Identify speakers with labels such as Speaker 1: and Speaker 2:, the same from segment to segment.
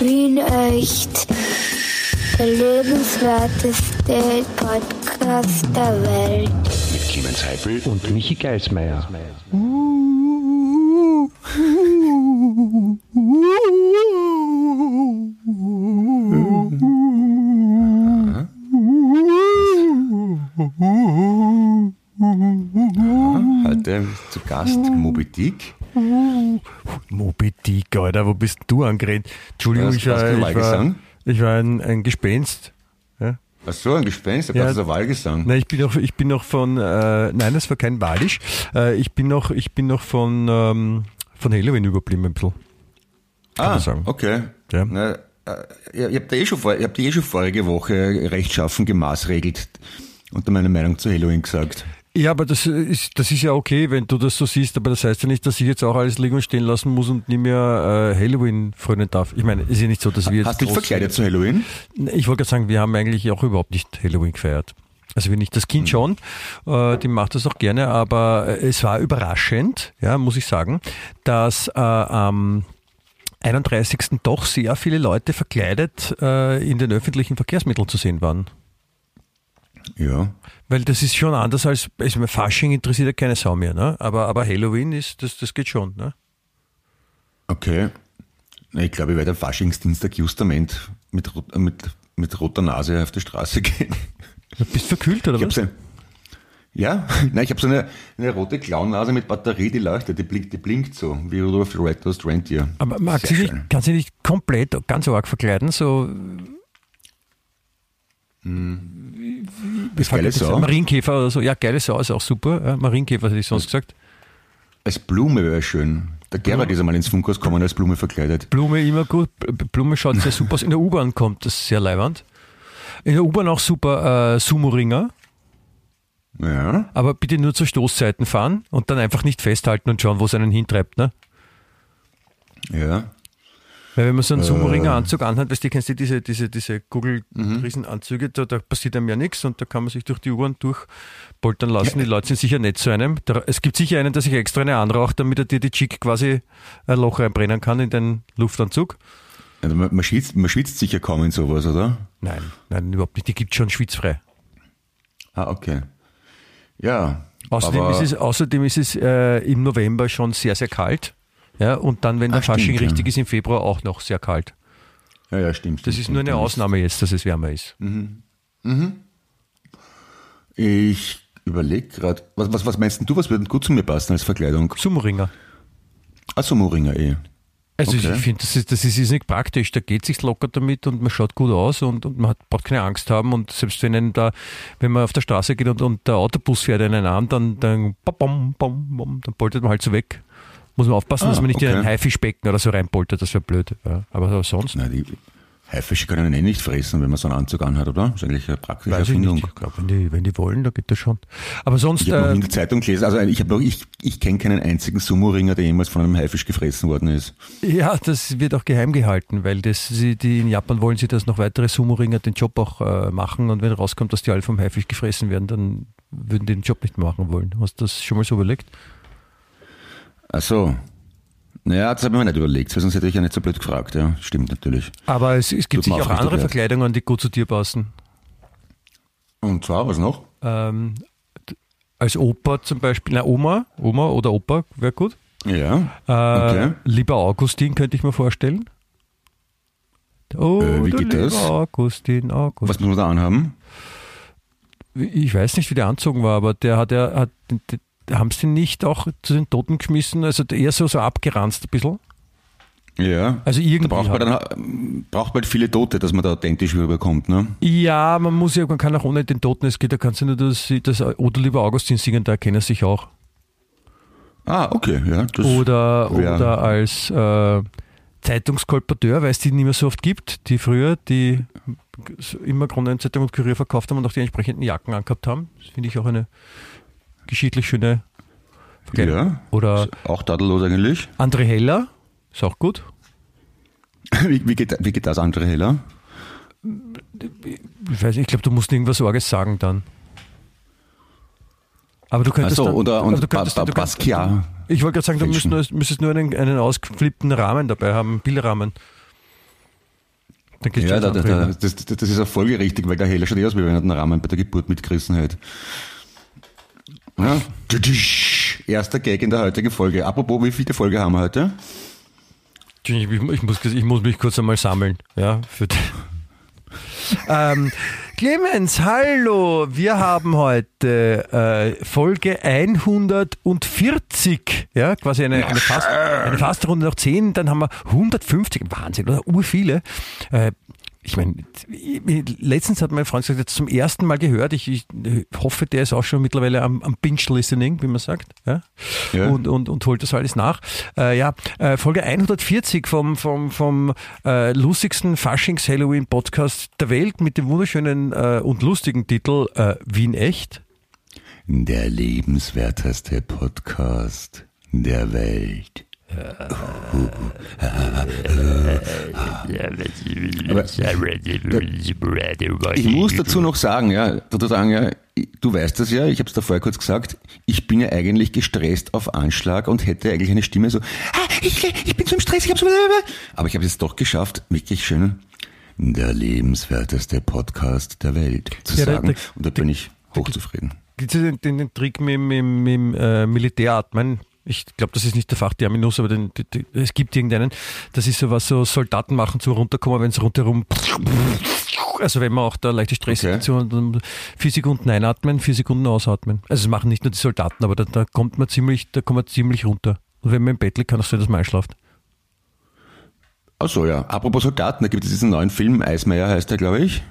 Speaker 1: Wien echt. Der lebenswerteste Podcast der Welt.
Speaker 2: Mit Clemens Heifel
Speaker 3: und Michi Geismeier.
Speaker 2: Heute zu Gast Moby Dick.
Speaker 3: Alter, wo bist du angeredet? Entschuldigung,
Speaker 2: Was-
Speaker 3: ich war, ich war, ich war ein, ein Gespenst. Ja?
Speaker 2: Ach so, ein Gespenst, da
Speaker 3: Ja.
Speaker 2: kannst du Wahlgesang.
Speaker 3: Nein, ich bin noch, ich bin noch von, äh, nein, das war kein Walisch. Äh, ich bin noch, ich bin noch von, ähm, von Halloween überblieben ein bisschen.
Speaker 2: ah,
Speaker 3: man sagen.
Speaker 2: okay.
Speaker 3: Ja.
Speaker 2: Na, äh, habt ja eh schon vor, habt ja eh schon vorige Woche rechtschaffen gemaßregelt und meine Meinung zu Halloween gesagt.
Speaker 3: Ja, aber das ist, das ist ja okay, wenn du das so siehst, aber das heißt ja nicht, dass ich jetzt auch alles liegen und stehen lassen muss und nie mehr äh, Halloween frönen darf. Ich meine, es ist ja nicht so, dass wir jetzt.
Speaker 2: Hast du dich verkleidet zu Halloween?
Speaker 3: Ich wollte gerade sagen, wir haben eigentlich auch überhaupt nicht Halloween gefeiert. Also wir nicht, das Kind schon, äh, die macht das auch gerne, aber äh, es war überraschend, ja, muss ich sagen, dass äh, am 31. doch sehr viele Leute verkleidet äh, in den öffentlichen Verkehrsmitteln zu sehen waren.
Speaker 2: Ja.
Speaker 3: Weil das ist schon anders als, meine, Fasching interessiert ja keine Sau mehr, ne? aber, aber Halloween ist, das, das geht schon. Ne?
Speaker 2: Okay. Ich glaube, ich werde am Faschingsdienstag Justament mit, äh, mit, mit roter Nase auf die Straße gehen.
Speaker 3: Du bist verkühlt oder
Speaker 2: Ich habe
Speaker 3: was?
Speaker 2: ein, ja, nein, ich habe so eine, eine rote Clownnase mit Batterie, die leuchtet, die blinkt, die blinkt so, wie Rudolf Red-Nosed Reindeer.
Speaker 3: Aber mag
Speaker 2: Sehr
Speaker 3: sie nicht,
Speaker 2: schön.
Speaker 3: kann sie nicht komplett ganz arg verkleiden, so
Speaker 2: Das geile Sau.
Speaker 3: Marienkäfer oder so. Ja, geile Sau ist auch super. Ja, Marienkäfer hätte ich sonst gesagt.
Speaker 2: Als Blume wäre schön. Der Gerhard ist einmal ins Funkhaus gekommen als Blume verkleidet.
Speaker 3: Blume immer gut. Blume schaut sehr super aus. In der U-Bahn kommt das sehr leiwand. In der U-Bahn auch super äh, Sumo-Ringer.
Speaker 2: Ja.
Speaker 3: Aber bitte nur zur Stoßzeiten fahren und dann einfach nicht festhalten und schauen, wo es einen hintreibt. Ne?
Speaker 2: Ja.
Speaker 3: Weil wenn man
Speaker 2: Äh.
Speaker 3: so einen Sumo-Ringer-Anzug anhat, weißt du, kennst du diese, diese, diese Google-Riesenanzüge, da, da passiert einem ja nichts und da kann man sich durch die U-Bahn durchpoltern lassen. Die Leute sind sicher nett zu einem. Da, es gibt sicher einen, der sich extra eine anraucht, damit er dir die Chick quasi ein Loch reinbrennen kann in den Luftanzug.
Speaker 2: Also man, man, schwitzt, man schwitzt sicher kaum in sowas, oder?
Speaker 3: Nein, nein, überhaupt nicht. Die gibt schon schwitzfrei.
Speaker 2: Ah, okay. Ja.
Speaker 3: Außerdem
Speaker 2: aber,
Speaker 3: ist es, außerdem ist es äh, im November schon sehr, sehr kalt. Ja, und dann, wenn der
Speaker 2: stimmt,
Speaker 3: Fasching
Speaker 2: ja.
Speaker 3: richtig ist, im Februar auch noch sehr kalt.
Speaker 2: Ja, ja, stimmt.
Speaker 3: Das
Speaker 2: stimmt,
Speaker 3: ist nur eine
Speaker 2: stimmt.
Speaker 3: Ausnahme jetzt, dass es wärmer ist.
Speaker 2: Ich überlege gerade, was, was, was meinst du, was würde gut zu mir passen als Verkleidung?
Speaker 3: Sumo-Ringer.
Speaker 2: Ah, so Mooringer eh.
Speaker 3: Also
Speaker 2: Okay.
Speaker 3: ich finde, das ist, das ist ist nicht praktisch. Da geht sich locker damit und man schaut gut aus und, und man hat, braucht keine Angst haben. Und selbst wenn einen da, wenn man auf der Straße geht und, und der Autobus fährt einen an, dann, dann, bom, bom, dann poltert man halt so weg. Muss man aufpassen,
Speaker 2: Ah,
Speaker 3: dass man nicht in
Speaker 2: okay.
Speaker 3: ein Haifischbecken oder so reinpoltert, das wäre blöd. Ja. Aber sonst
Speaker 2: Na, die Haifische können eh nicht fressen, wenn man so einen Anzug anhat, oder? Das ist eigentlich eine praktische
Speaker 3: weiß ich
Speaker 2: Erfindung.
Speaker 3: nicht. Ich glaube, wenn die, wenn die wollen, da geht das schon. Aber sonst,
Speaker 2: Ich habe noch
Speaker 3: äh,
Speaker 2: in der Zeitung gelesen, also ich, hab noch, ich, ich kenne keinen einzigen Sumo-Ringer, der jemals von einem Haifisch gefressen worden ist.
Speaker 3: ja, das wird auch geheim gehalten, weil das, sie, die in Japan wollen sie, dass noch weitere Sumo-Ringer den Job auch äh, machen und wenn rauskommt, dass die alle vom Haifisch gefressen werden, dann würden die den Job nicht mehr machen wollen. Hast du das schon mal so überlegt?
Speaker 2: Ach so. Naja, das habe ich mir nicht überlegt, sonst hätte ich ja nicht so blöd gefragt. Ja, stimmt natürlich.
Speaker 3: Aber es, es gibt sicher auch andere
Speaker 2: leid.
Speaker 3: Verkleidungen, die gut zu dir passen.
Speaker 2: Und zwar, was noch?
Speaker 3: Ähm, als Opa zum Beispiel, na Oma, Oma oder Opa wäre gut.
Speaker 2: Ja.
Speaker 3: Äh,
Speaker 2: Okay.
Speaker 3: Lieber Augustin könnte ich mir vorstellen. Oh,
Speaker 2: Äh, wie geht
Speaker 3: lieber
Speaker 2: das?
Speaker 3: Augustin, Augustin.
Speaker 2: Was muss man da anhaben?
Speaker 3: Ich weiß nicht, wie der anzogen war, aber der hat ja, hat, haben sie nicht auch zu den Toten geschmissen? Also eher so, so abgeranzt ein bisschen.
Speaker 2: Ja.
Speaker 3: Also irgendwie.
Speaker 2: Da braucht man,
Speaker 3: hat-
Speaker 2: dann, braucht man halt viele Tote, dass man da authentisch rüberkommt, ne?
Speaker 3: ja, man muss ja, man kann auch ohne den Toten, es geht, da kannst du nur das, das Oder lieber Augustin singen, da erkennen sich auch.
Speaker 2: Ah, okay, ja. Das,
Speaker 3: Oder,
Speaker 2: wär-
Speaker 3: oder als äh, Zeitungskolporteur, weil es die nicht mehr so oft gibt, die früher die immer Kronenzeitung und Kurier verkauft haben und auch die entsprechenden Jacken angehabt haben. Das finde ich auch eine geschichtlich schöne Verkleidung.
Speaker 2: ja.
Speaker 3: Oder
Speaker 2: auch tadellos eigentlich.
Speaker 3: André Heller, ist auch gut.
Speaker 2: Wie, wie, geht, wie geht das, andere Heller?
Speaker 3: Ich weiß nicht, ich glaube, du musst irgendwas Sorges sagen dann. Aber du könntest
Speaker 2: Ach so,
Speaker 3: dann,
Speaker 2: oder- und
Speaker 3: du könntest,
Speaker 2: Ba-
Speaker 3: du
Speaker 2: Ba-
Speaker 3: könntest- Dann geht's
Speaker 2: Ja,
Speaker 3: schon
Speaker 2: da,
Speaker 3: ins
Speaker 2: da,
Speaker 3: andere
Speaker 2: da, das, das das ist auch folgerichtig, weil der Heller schaut eh aus, wie wenn er den Rahmen bei der Geburt mitgerissen hätte. Ja. Erster Gag in der heutigen Folge. Apropos, wie viele Folge haben wir heute?
Speaker 3: Ich, ich, ich, muss, ich muss mich kurz einmal sammeln. Ja, für ähm, Clemens, hallo. Wir haben heute äh, Folge 140. Ja, quasi eine, eine, Fast, eine Fastrunde nach 10. Dann haben wir 150. Wahnsinn, oder? Urviele. Äh, ich meine, letztens hat mein Freund gesagt, jetzt zum ersten Mal gehört, ich, ich hoffe, der ist auch schon mittlerweile am, am Binge-Listening, wie man sagt, ja?
Speaker 2: Ja.
Speaker 3: Und, und, und holt das alles nach. Äh, ja, äh, Folge 140 vom, vom, vom äh, lustigsten Faschings-Halloween-Podcast der Welt mit dem wunderschönen äh, und lustigen Titel äh, Wien echt.
Speaker 2: Der lebenswerteste Podcast der Welt. Ich muss dazu noch sagen, ja, dazu sagen, ja, du weißt das ja, ich habe es da vorher kurz gesagt, ich bin ja eigentlich gestresst auf Anschlag und hätte eigentlich eine Stimme so, ah, ich, ich bin so im Stress, ich habe so, aber ich habe es doch geschafft, wirklich schön, der lebenswerteste Podcast der Welt zu
Speaker 3: Ja,
Speaker 2: sagen.
Speaker 3: da-
Speaker 2: und da bin ich hochzufrieden.
Speaker 3: Gibt es den, den, den Trick mit, mit, mit dem äh, Militäratmen? Ich glaube, das ist nicht der Fachterminus, aber den, den, den, es gibt irgendeinen. Das ist so was so Soldaten machen zum Runterkommen, wenn es rundherum. Also wenn man auch da leichte Stresssituation dann vier Sekunden einatmen, vier Sekunden ausatmen. Also das machen nicht nur die Soldaten, aber da, da kommt man ziemlich, da kommt man ziemlich runter. Und wenn man im Bett liegt, kann es sein, dass man einschlaft.
Speaker 2: Ach so, ja. Apropos Soldaten, da gibt es diesen neuen Film, Eismeier heißt der, glaube ich.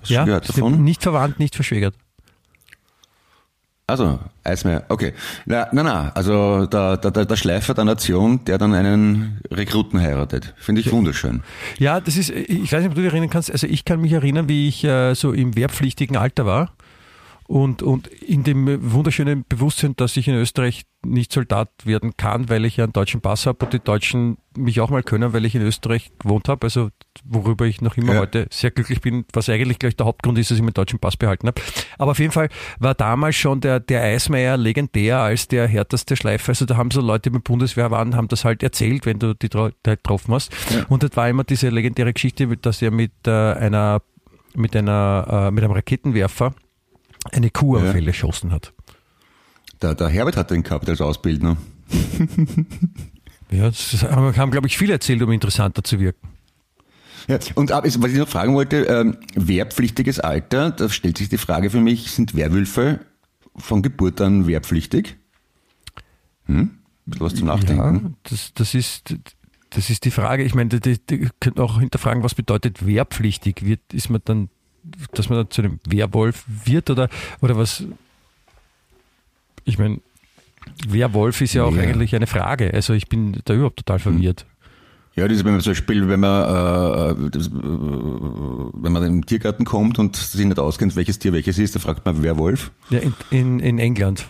Speaker 2: Hast
Speaker 3: Ja,
Speaker 2: davon?
Speaker 3: nicht verwandt, nicht verschwägert.
Speaker 2: Also, Eismeier, okay. Na, na, na, also der, der, der der Schleifer der Nation, der dann einen Rekruten heiratet. Finde ich wunderschön.
Speaker 3: Ja, das ist, ich weiß nicht, ob du dich erinnern kannst, also ich kann mich erinnern, wie ich äh, so im wehrpflichtigen Alter war und, und in dem wunderschönen Bewusstsein, dass ich in Österreich nicht Soldat werden kann, weil ich ja einen deutschen Pass habe und die Deutschen mich auch mal können, weil ich in Österreich gewohnt habe, also worüber ich noch immer
Speaker 2: Ja.
Speaker 3: heute sehr glücklich bin, was eigentlich gleich der Hauptgrund ist, dass ich meinen deutschen Pass behalten habe. Aber auf jeden Fall war damals schon der, der Eismeier legendär als der härteste Schleifer. Also da haben so Leute, der Bundeswehr waren, haben das halt erzählt, wenn du die da getroffen hast. Und das war immer diese legendäre Geschichte, dass er mit äh, einer mit einer äh, mit einem Raketenwerfer eine Kuh auf
Speaker 2: Ja.
Speaker 3: Fälle geschossen hat.
Speaker 2: Der, der Herbert hat den gehabt als Ausbildner.
Speaker 3: Ja, das haben, haben glaube ich, viele erzählt, um interessanter zu wirken.
Speaker 2: Ja, und was ich noch fragen wollte, ähm, wehrpflichtiges Alter, da stellt sich die Frage für mich, sind Werwölfe von Geburt an wehrpflichtig? Hm? Was zum Nachdenken.
Speaker 3: Ja, das, das ist das ist die Frage. Ich meine, die könnten auch hinterfragen, was bedeutet wehrpflichtig? Wird, ist man dann, dass man dann zu einem Werwolf wird oder, oder was? Ich meine, Werwolf ist ja auch
Speaker 2: Ja.
Speaker 3: eigentlich eine Frage. Also ich bin da überhaupt total verwirrt.
Speaker 2: Ja, das ist, wenn man zum Beispiel, wenn man, äh, das, äh, wenn man im Tiergarten kommt und sich nicht auskennt, welches Tier welches ist, da fragt man Werwolf.
Speaker 3: Ja, in, in, in England,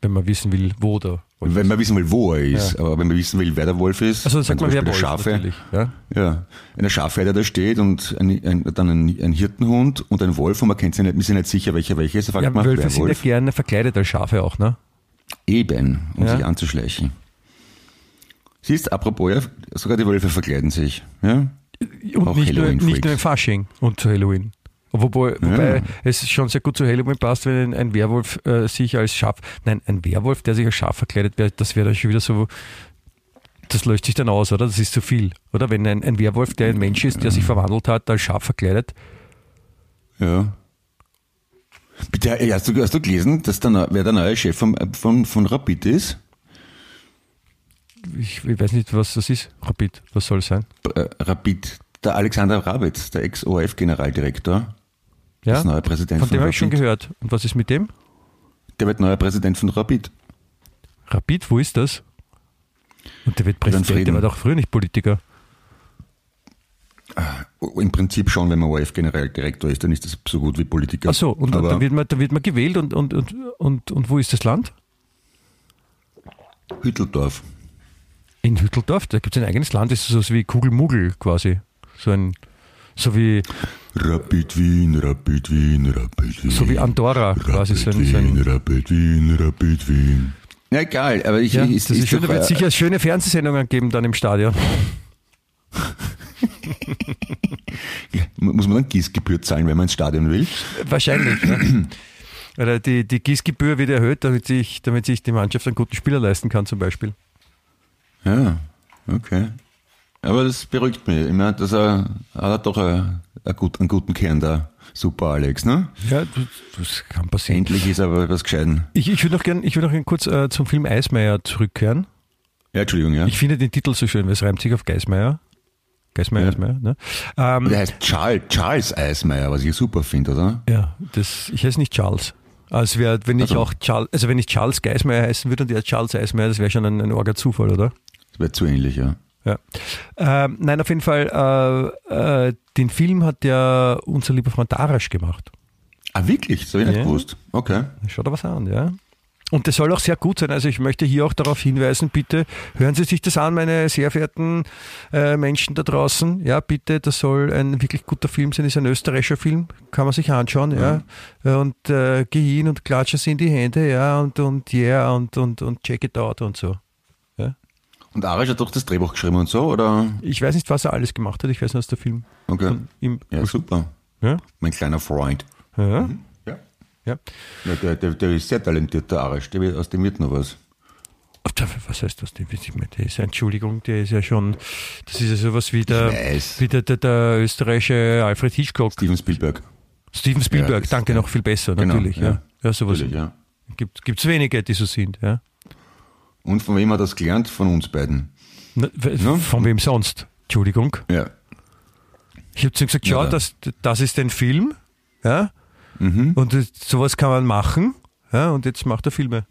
Speaker 3: wenn man wissen will, wo der Wolf
Speaker 2: Wenn man wissen will, wo er ist,
Speaker 3: Ja.
Speaker 2: aber wenn man wissen will, wer der Wolf ist,
Speaker 3: Also dann sagt man Werwolf
Speaker 2: der Schafe,
Speaker 3: natürlich. Ja?
Speaker 2: ja, wenn der Schafherder da steht und ein, ein, dann ein, ein Hirtenhund und ein Wolf und man kennt sich nicht, man ist sich nicht sicher, welcher welcher ist, da fragt
Speaker 3: Ja,
Speaker 2: man
Speaker 3: Wölfe sind ja gerne verkleidet als Schafe auch, ne?
Speaker 2: Eben, um
Speaker 3: Ja.
Speaker 2: sich anzuschleichen. Siehst, apropos, ja, sogar die Wölfe verkleiden sich. Ja?
Speaker 3: Und
Speaker 2: Auch
Speaker 3: nicht nur, nicht nur im Fasching und zu Halloween. Wobei, wobei es schon sehr gut zu Halloween passt, wenn ein, ein Werwolf äh, sich als Schaf, nein, ein Werwolf, der sich als Schaf verkleidet, wär, das wäre dann schon wieder so, das löst sich dann aus, oder? Das ist zu viel, oder? Wenn ein, ein Werwolf, der ein Mensch ist, der sich verwandelt hat, als Schaf verkleidet,
Speaker 2: Ja. Bitte, äh, hast du, hast du gelesen, dass der, wer der neue Chef von, von, von Rapid ist?
Speaker 3: Ich, ich weiß nicht, was das ist, Rapid, was soll es sein?
Speaker 2: Äh, Rapid, der Alexander Rabitz, der Ex-ORF-Generaldirektor,
Speaker 3: Ja?
Speaker 2: ist neuer Präsident
Speaker 3: Von
Speaker 2: von,
Speaker 3: dem habe ich schon gehört. Und was ist mit dem?
Speaker 2: Der wird neuer Präsident von Rapid.
Speaker 3: Rapid, wo ist das? Und der wird Präsident, der war doch früher nicht Politiker.
Speaker 2: Im Prinzip schon, wenn man ORF-Generaldirektor ist, dann ist das so gut wie Politiker.
Speaker 3: Ach so, und
Speaker 2: Aber
Speaker 3: da wird man, da wird man gewählt und, und, und, und, und wo ist das Land?
Speaker 2: Hütteldorf.
Speaker 3: In Hütteldorf, da gibt es ein eigenes Land, das ist so wie Kugelmugel quasi. So ein, so wie,
Speaker 2: Rapid Wien, Rapid Wien, Rapid Wien.
Speaker 3: so wie Andorra quasi. So ein, so
Speaker 2: Wien,
Speaker 3: ein,
Speaker 2: Rapid Wien, Rapid Wien. Ja, egal, aber ich,
Speaker 3: ja,
Speaker 2: ich,
Speaker 3: das ist schön, da wird sicher schöne Fernsehsendungen geben dann im Stadion.
Speaker 2: muss man dann Gießgebühr zahlen, wenn man ins Stadion will?
Speaker 3: Wahrscheinlich. ne? Oder die, die Gießgebühr wird erhöht, damit sich, damit sich die Mannschaft einen guten Spieler leisten kann, zum Beispiel.
Speaker 2: Ja, okay. Aber das beruhigt mich. Ich meine, dass er hat er doch einen, einen, einen guten Kern da. Super, Alex, ne?
Speaker 3: Ja, das, kann passieren.
Speaker 2: Endlich ist aber was Gescheiten.
Speaker 3: Ich, ich würde noch gerne würd noch gern kurz äh, zum Film Eismeier zurückkehren.
Speaker 2: Ja, Entschuldigung, ja.
Speaker 3: Ich finde den Titel so schön, weil es reimt sich auf Geismeier. Geismeier,
Speaker 2: Ja.
Speaker 3: Eismeier, ne? Ähm,
Speaker 2: Der heißt Charles, Charles Eismeier, was ich super finde, oder?
Speaker 3: Ja, das, ich heiße nicht Charles. Also wär, wenn ich
Speaker 2: Also.
Speaker 3: auch Charles, also wenn ich Charles Geismeier heißen würde und der Charles Eismeier, das wäre schon ein, ein orger Zufall, oder?
Speaker 2: Das wäre zu ähnlich, ja.
Speaker 3: Ja. Ähm, nein, auf jeden Fall, äh, äh, den Film hat ja unser lieber Freund Darasch gemacht.
Speaker 2: Ah, wirklich? Das habe ich nicht
Speaker 3: Ja.
Speaker 2: gewusst. Okay.
Speaker 3: Schaut da was an, ja. Und das soll auch sehr gut sein. Also ich möchte hier auch darauf hinweisen, bitte hören Sie sich das an, meine sehr verehrten äh, Menschen da draußen. Ja, bitte, das soll ein wirklich guter Film sein, ist ein österreichischer Film, kann man sich anschauen, ja. Und äh, geh hin und klatsche sie in die Hände, ja, und, und yeah, und, und, und check it out und so.
Speaker 2: Und Arisch hat doch das Drehbuch geschrieben und so, oder?
Speaker 3: Ich weiß nicht, was er alles gemacht hat, ich weiß nur, dass der Film
Speaker 2: Okay.
Speaker 3: von ihm.
Speaker 2: Ja, super.
Speaker 3: Ja,
Speaker 2: Mein kleiner Freund.
Speaker 3: ja,
Speaker 2: Ja.
Speaker 3: ja.
Speaker 2: ja der, der, der ist sehr talentiert, der Arisch. Der wird, aus dem wird noch was.
Speaker 3: Was heißt das? Der der ist, Entschuldigung, der ist ja schon, das ist ja sowas wie der, wie der, der, der österreichische Alfred Hitchcock.
Speaker 2: Steven Spielberg.
Speaker 3: Steven Spielberg,
Speaker 2: das-
Speaker 3: danke,
Speaker 2: ja.
Speaker 3: noch viel besser,
Speaker 2: Genau,
Speaker 3: natürlich. Ja,
Speaker 2: ja.
Speaker 3: ja. sowas
Speaker 2: Natürlich, ja.
Speaker 3: gibt es wenige, die so sind. Ja.
Speaker 2: Und von wem hat das gelernt? Von uns beiden.
Speaker 3: Na,
Speaker 2: Ja.
Speaker 3: Von wem sonst? Entschuldigung.
Speaker 2: Ja.
Speaker 3: Ich habe zu ihm gesagt, schau,
Speaker 2: Ja, da-
Speaker 3: das, das ist ein Film, ja,
Speaker 2: Mhm.
Speaker 3: und sowas kann man machen, ja, und jetzt macht er Filme.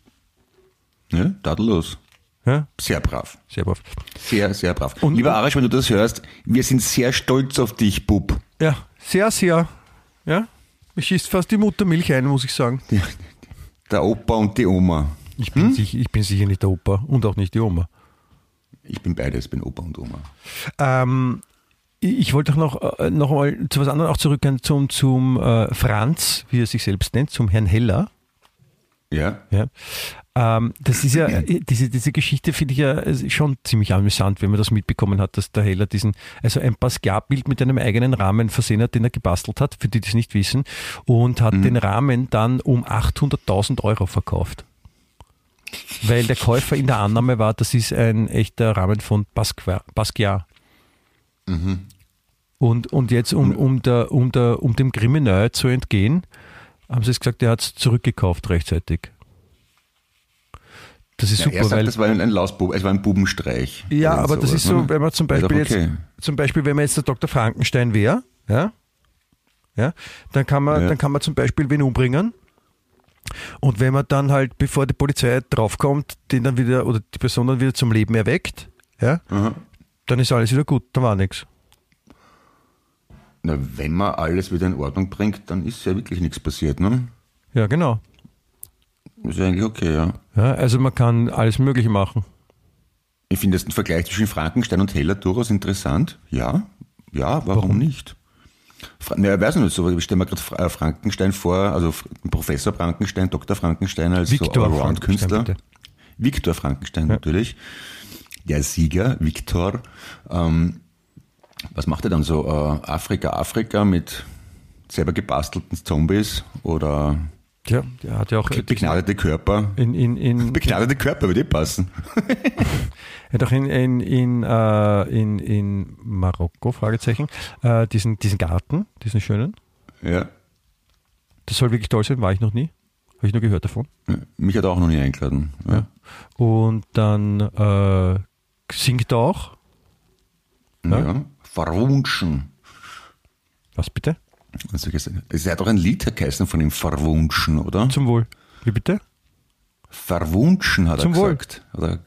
Speaker 2: Ja, tadellos.
Speaker 3: Ja,
Speaker 2: Sehr brav.
Speaker 3: sehr brav.
Speaker 2: Sehr, sehr brav.
Speaker 3: Und-
Speaker 2: Lieber Arisch, wenn du das hörst, wir sind sehr stolz auf dich, Bub.
Speaker 3: Ja, sehr, sehr, ja. Mir schießt fast die Muttermilch ein, muss ich sagen.
Speaker 2: Der Opa und die Oma.
Speaker 3: Ich
Speaker 2: Hm?
Speaker 3: bin, sicher, ich bin sicher nicht der Opa und auch nicht die Oma.
Speaker 2: Ich bin beides, bin Opa und Oma.
Speaker 3: Ähm, ich wollte auch noch, äh, noch mal zu was anderem auch zurückkehren, zum, zum äh, Franz, wie er sich selbst nennt, zum Herrn Heller.
Speaker 2: Ja?
Speaker 3: Ja. Ähm, das ist ja, diese, diese Geschichte finde ich ja äh, schon ziemlich amüsant, wenn man das mitbekommen hat, dass der Heller diesen, also ein Basquiat-Bild mit einem eigenen Rahmen versehen hat, den er gebastelt hat, für die, die es nicht wissen, und hat den Rahmen dann um 800.000 Euro verkauft. Weil der Käufer in der Annahme war, das ist ein echter Rahmen von Basquiat. Basquiat. Und, und jetzt, um, um, der, um, der, um dem Kriminell zu entgehen, haben sie es gesagt, er hat es zurückgekauft rechtzeitig. Das ist
Speaker 2: ja
Speaker 3: super,
Speaker 2: er sagt,
Speaker 3: weil.
Speaker 2: das war ein, Lausbub, es war ein Bubenstreich.
Speaker 3: Ja, aber das
Speaker 2: sowas,
Speaker 3: ist so,
Speaker 2: ne?
Speaker 3: wenn man zum
Speaker 2: doch
Speaker 3: Beispiel
Speaker 2: okay.
Speaker 3: jetzt, zum Beispiel, wenn man jetzt der Dr. Frankenstein wäre, ja, ja, dann kann man,
Speaker 2: Ja.
Speaker 3: dann kann man zum Beispiel wen umbringen. Und wenn man dann halt, bevor die Polizei draufkommt, den dann wieder, oder die Person dann wieder zum Leben erweckt, ja,
Speaker 2: Aha.
Speaker 3: dann ist alles wieder gut, da war nichts.
Speaker 2: Na, wenn man alles wieder in Ordnung bringt, dann ist ja wirklich nichts passiert, ne?
Speaker 3: Ja, genau.
Speaker 2: Ist ja eigentlich okay, ja.
Speaker 3: Ja, also man kann alles Mögliche machen.
Speaker 2: Ich finde das ein Vergleich zwischen Frankenstein und Heller durchaus interessant. Ja, ja, warum, nicht? Naja, weiß ich nicht so, ich stelle mir gerade äh, Frankenstein vor, also Professor Frankenstein, Dr. Frankenstein als
Speaker 3: Viktor
Speaker 2: so Allround-Künstler. Viktor Frankenstein natürlich. Der Sieger, Viktor. Ähm, was macht er dann so? Äh, Afrika, Afrika mit selber gebastelten Zombies oder
Speaker 3: Ja, der hat ja auch
Speaker 2: begnadete Körper?
Speaker 3: in, in, in,
Speaker 2: Begnadete Körper würde eh passen.
Speaker 3: Er hat auch in, in, in, äh, in, in Marokko, Fragezeichen, äh, diesen, diesen Garten, diesen schönen.
Speaker 2: Ja.
Speaker 3: Das soll wirklich toll sein, war ich noch nie. Habe ich nur gehört davon.
Speaker 2: Mich hat er auch noch nie eingeladen. Ja.
Speaker 3: Und dann äh, singt er auch.
Speaker 2: Ja. Verwunschen.
Speaker 3: Was bitte?
Speaker 2: Also, es hat auch ein Lied geheißen von ihm, Verwunschen, oder?
Speaker 3: Zum Wohl. Wie bitte?
Speaker 2: Verwunschen hat
Speaker 3: Zum
Speaker 2: er
Speaker 3: Wohl.
Speaker 2: gesagt. Oder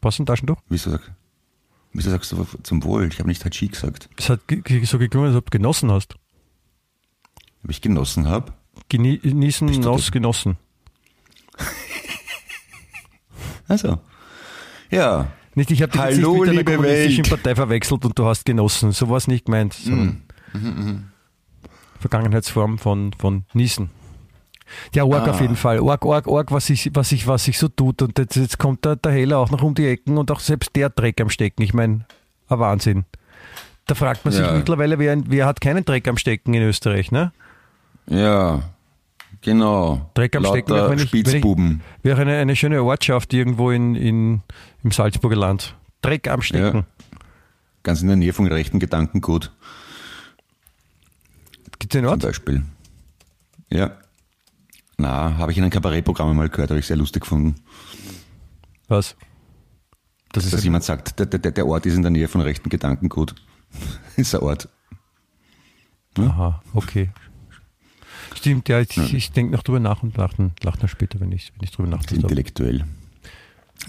Speaker 3: Passen Taschentuch?
Speaker 2: wieso, sag, wieso sagst du zum Wohl? Ich habe nicht Hachi gesagt.
Speaker 3: Es hat so geklungen, als ob du genossen hast.
Speaker 2: Ob ich genossen habe?
Speaker 3: Genießen,
Speaker 2: Bist du
Speaker 3: Noss,
Speaker 2: das?
Speaker 3: genossen.
Speaker 2: Also. Ja.
Speaker 3: Nicht, ich habe dich jetzt
Speaker 2: Hallo,
Speaker 3: nicht mit einer kommunistischen
Speaker 2: Welt.
Speaker 3: Partei verwechselt und du hast genossen. So war es nicht gemeint. sondern
Speaker 2: Mhm.
Speaker 3: Vergangenheitsform von, von Niesen. Ja, Org
Speaker 2: Ah.
Speaker 3: auf jeden Fall. Org, Org, Org, was sich was ich, was ich so tut. Und jetzt, jetzt kommt der, der Heller auch noch um die Ecken und auch selbst der Dreck am Stecken. Ich meine, ein Wahnsinn. Da fragt man sich
Speaker 2: Ja.
Speaker 3: mittlerweile, wer, wer hat keinen Dreck am Stecken in Österreich, ne?
Speaker 2: Ja, genau.
Speaker 3: Dreck am Stecken,
Speaker 2: Lauter
Speaker 3: auch wenn ich-
Speaker 2: Spitzbuben.
Speaker 3: Wäre eine, eine schöne Ortschaft irgendwo in, in, im Salzburger Land. Dreck am Stecken.
Speaker 2: Ja. Ganz in der Nähe vom rechten Gedankengut
Speaker 3: Gibt es einen
Speaker 2: zum
Speaker 3: Ort?
Speaker 2: Beispiel. Ja. Na, habe ich in einem Kabarettprogramm mal gehört, habe ich sehr lustig gefunden,
Speaker 3: Was? Das ist
Speaker 2: dass jemand sagt, der, der, der Ort ist in der Nähe von rechten Gedankengut. ist ein Ort.
Speaker 3: Aha, okay. Stimmt, ja, ich, ich denke noch drüber nach und lach dann, lach dann später, wenn ich, wenn ich drüber nachdenke.
Speaker 2: intellektuell.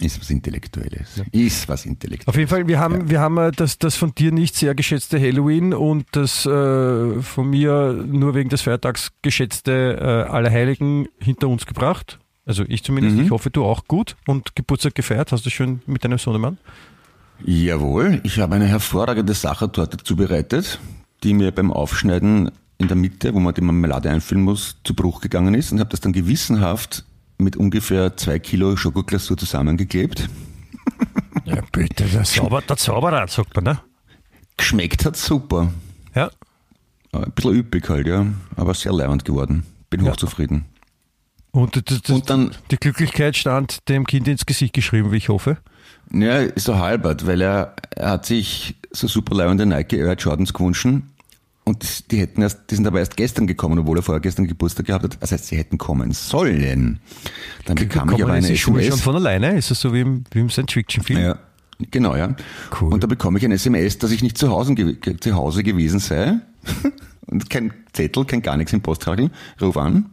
Speaker 2: Ist was Intellektuelles. Ist was Intellektuelles.
Speaker 3: Auf jeden Fall, wir haben, wir haben äh, das, das von dir nicht sehr geschätzte Halloween und das äh, von mir nur wegen des Feiertags geschätzte äh, Allerheiligen hinter uns gebracht. Also ich zumindest,
Speaker 2: Mhm.
Speaker 3: ich hoffe du auch gut und Geburtstag gefeiert. Hast du schön mit deinem Sohnemann?
Speaker 2: Jawohl, ich habe eine hervorragende Sachertorte zubereitet, die mir beim Aufschneiden in der Mitte, wo man die Marmelade einfüllen muss, zu Bruch gegangen ist und habe das dann gewissenhaft mit ungefähr zwei Kilo Schokoglasur zusammengeklebt.
Speaker 3: Ja, bitte, der, Zauber, der Zauberer, sagt man, ne?
Speaker 2: Geschmeckt hat super.
Speaker 3: Ja.
Speaker 2: Ein bisschen üppig halt, ja, aber sehr leibend geworden. Bin
Speaker 3: Ja.
Speaker 2: hochzufrieden.
Speaker 3: Und, das, das,
Speaker 2: Und dann-
Speaker 3: die Glücklichkeit stand dem Kind ins Gesicht geschrieben, wie ich hoffe.
Speaker 2: Ja, so halbert, weil er, er hat sich so super leibende Nike Air Jordans gewünscht und die hätten erst, die sind aber erst gestern gekommen, obwohl er vorher gestern Geburtstag gehabt hat. Das heißt, sie hätten kommen sollen. Dann bekam ich
Speaker 3: Kommen
Speaker 2: aber
Speaker 3: jetzt
Speaker 2: eine
Speaker 3: die Schuhe schon
Speaker 2: SMS.
Speaker 3: von alleine? Ist das so wie im, wie im Science-Fiction-Film?
Speaker 2: Ja, genau, ja.
Speaker 3: Cool.
Speaker 2: Und da bekomme ich ein SMS, dass ich nicht zu Hause, zu Hause gewesen sei. und kein Zettel, kein gar nichts im Posttragel. Ruf an.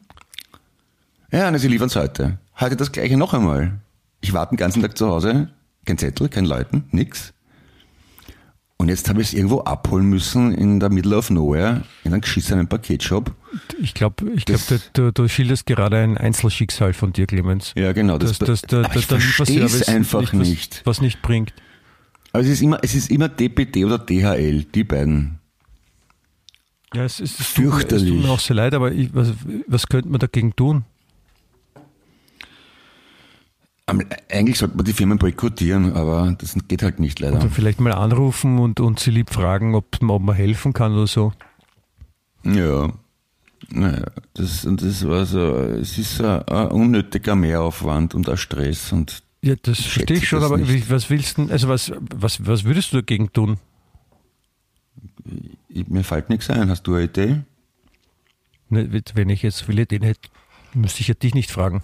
Speaker 2: Ja, na, sie liefern es heute. Heute das gleiche noch einmal. Ich warte den ganzen Tag zu Hause. Kein Zettel, kein Läuten, nix. Und jetzt habe ich es irgendwo abholen müssen in der Middle of Nowhere, in einem geschissenen Paketshop.
Speaker 3: Ich glaube, ich glaub,
Speaker 2: Das-
Speaker 3: du, du schilderst gerade ein Einzelschicksal von dir, Clemens.
Speaker 2: Ja, genau.
Speaker 3: Das, das, der,
Speaker 2: aber
Speaker 3: der,
Speaker 2: ich verstehe es einfach
Speaker 3: was,
Speaker 2: nicht.
Speaker 3: Was nicht bringt.
Speaker 2: Aber es ist immer, es ist immer DPD oder DHL, die beiden.
Speaker 3: Ja, es ist es tut mir- Es tut
Speaker 2: Fürchterlich.
Speaker 3: mir auch sehr leid, aber ich, was, was könnte man dagegen tun?
Speaker 2: Eigentlich sollte man die Firmen boykottieren, aber das geht halt nicht leider.
Speaker 3: Oder vielleicht mal anrufen und, und sie lieb fragen, ob, ob man helfen kann oder so.
Speaker 2: Ja. Naja, das, und das war so, es ist ein, ein unnötiger Mehraufwand und ein Stress und
Speaker 3: Ja, das
Speaker 2: Ich
Speaker 3: verstehe ich schon, aber
Speaker 2: nicht.
Speaker 3: was willst du also was, was, was würdest du dagegen tun?
Speaker 2: ich, mir fällt nichts ein. Hast du eine Idee?
Speaker 3: Ne, Wenn ich jetzt viele Ideen hätte, müsste ich ja dich nicht fragen.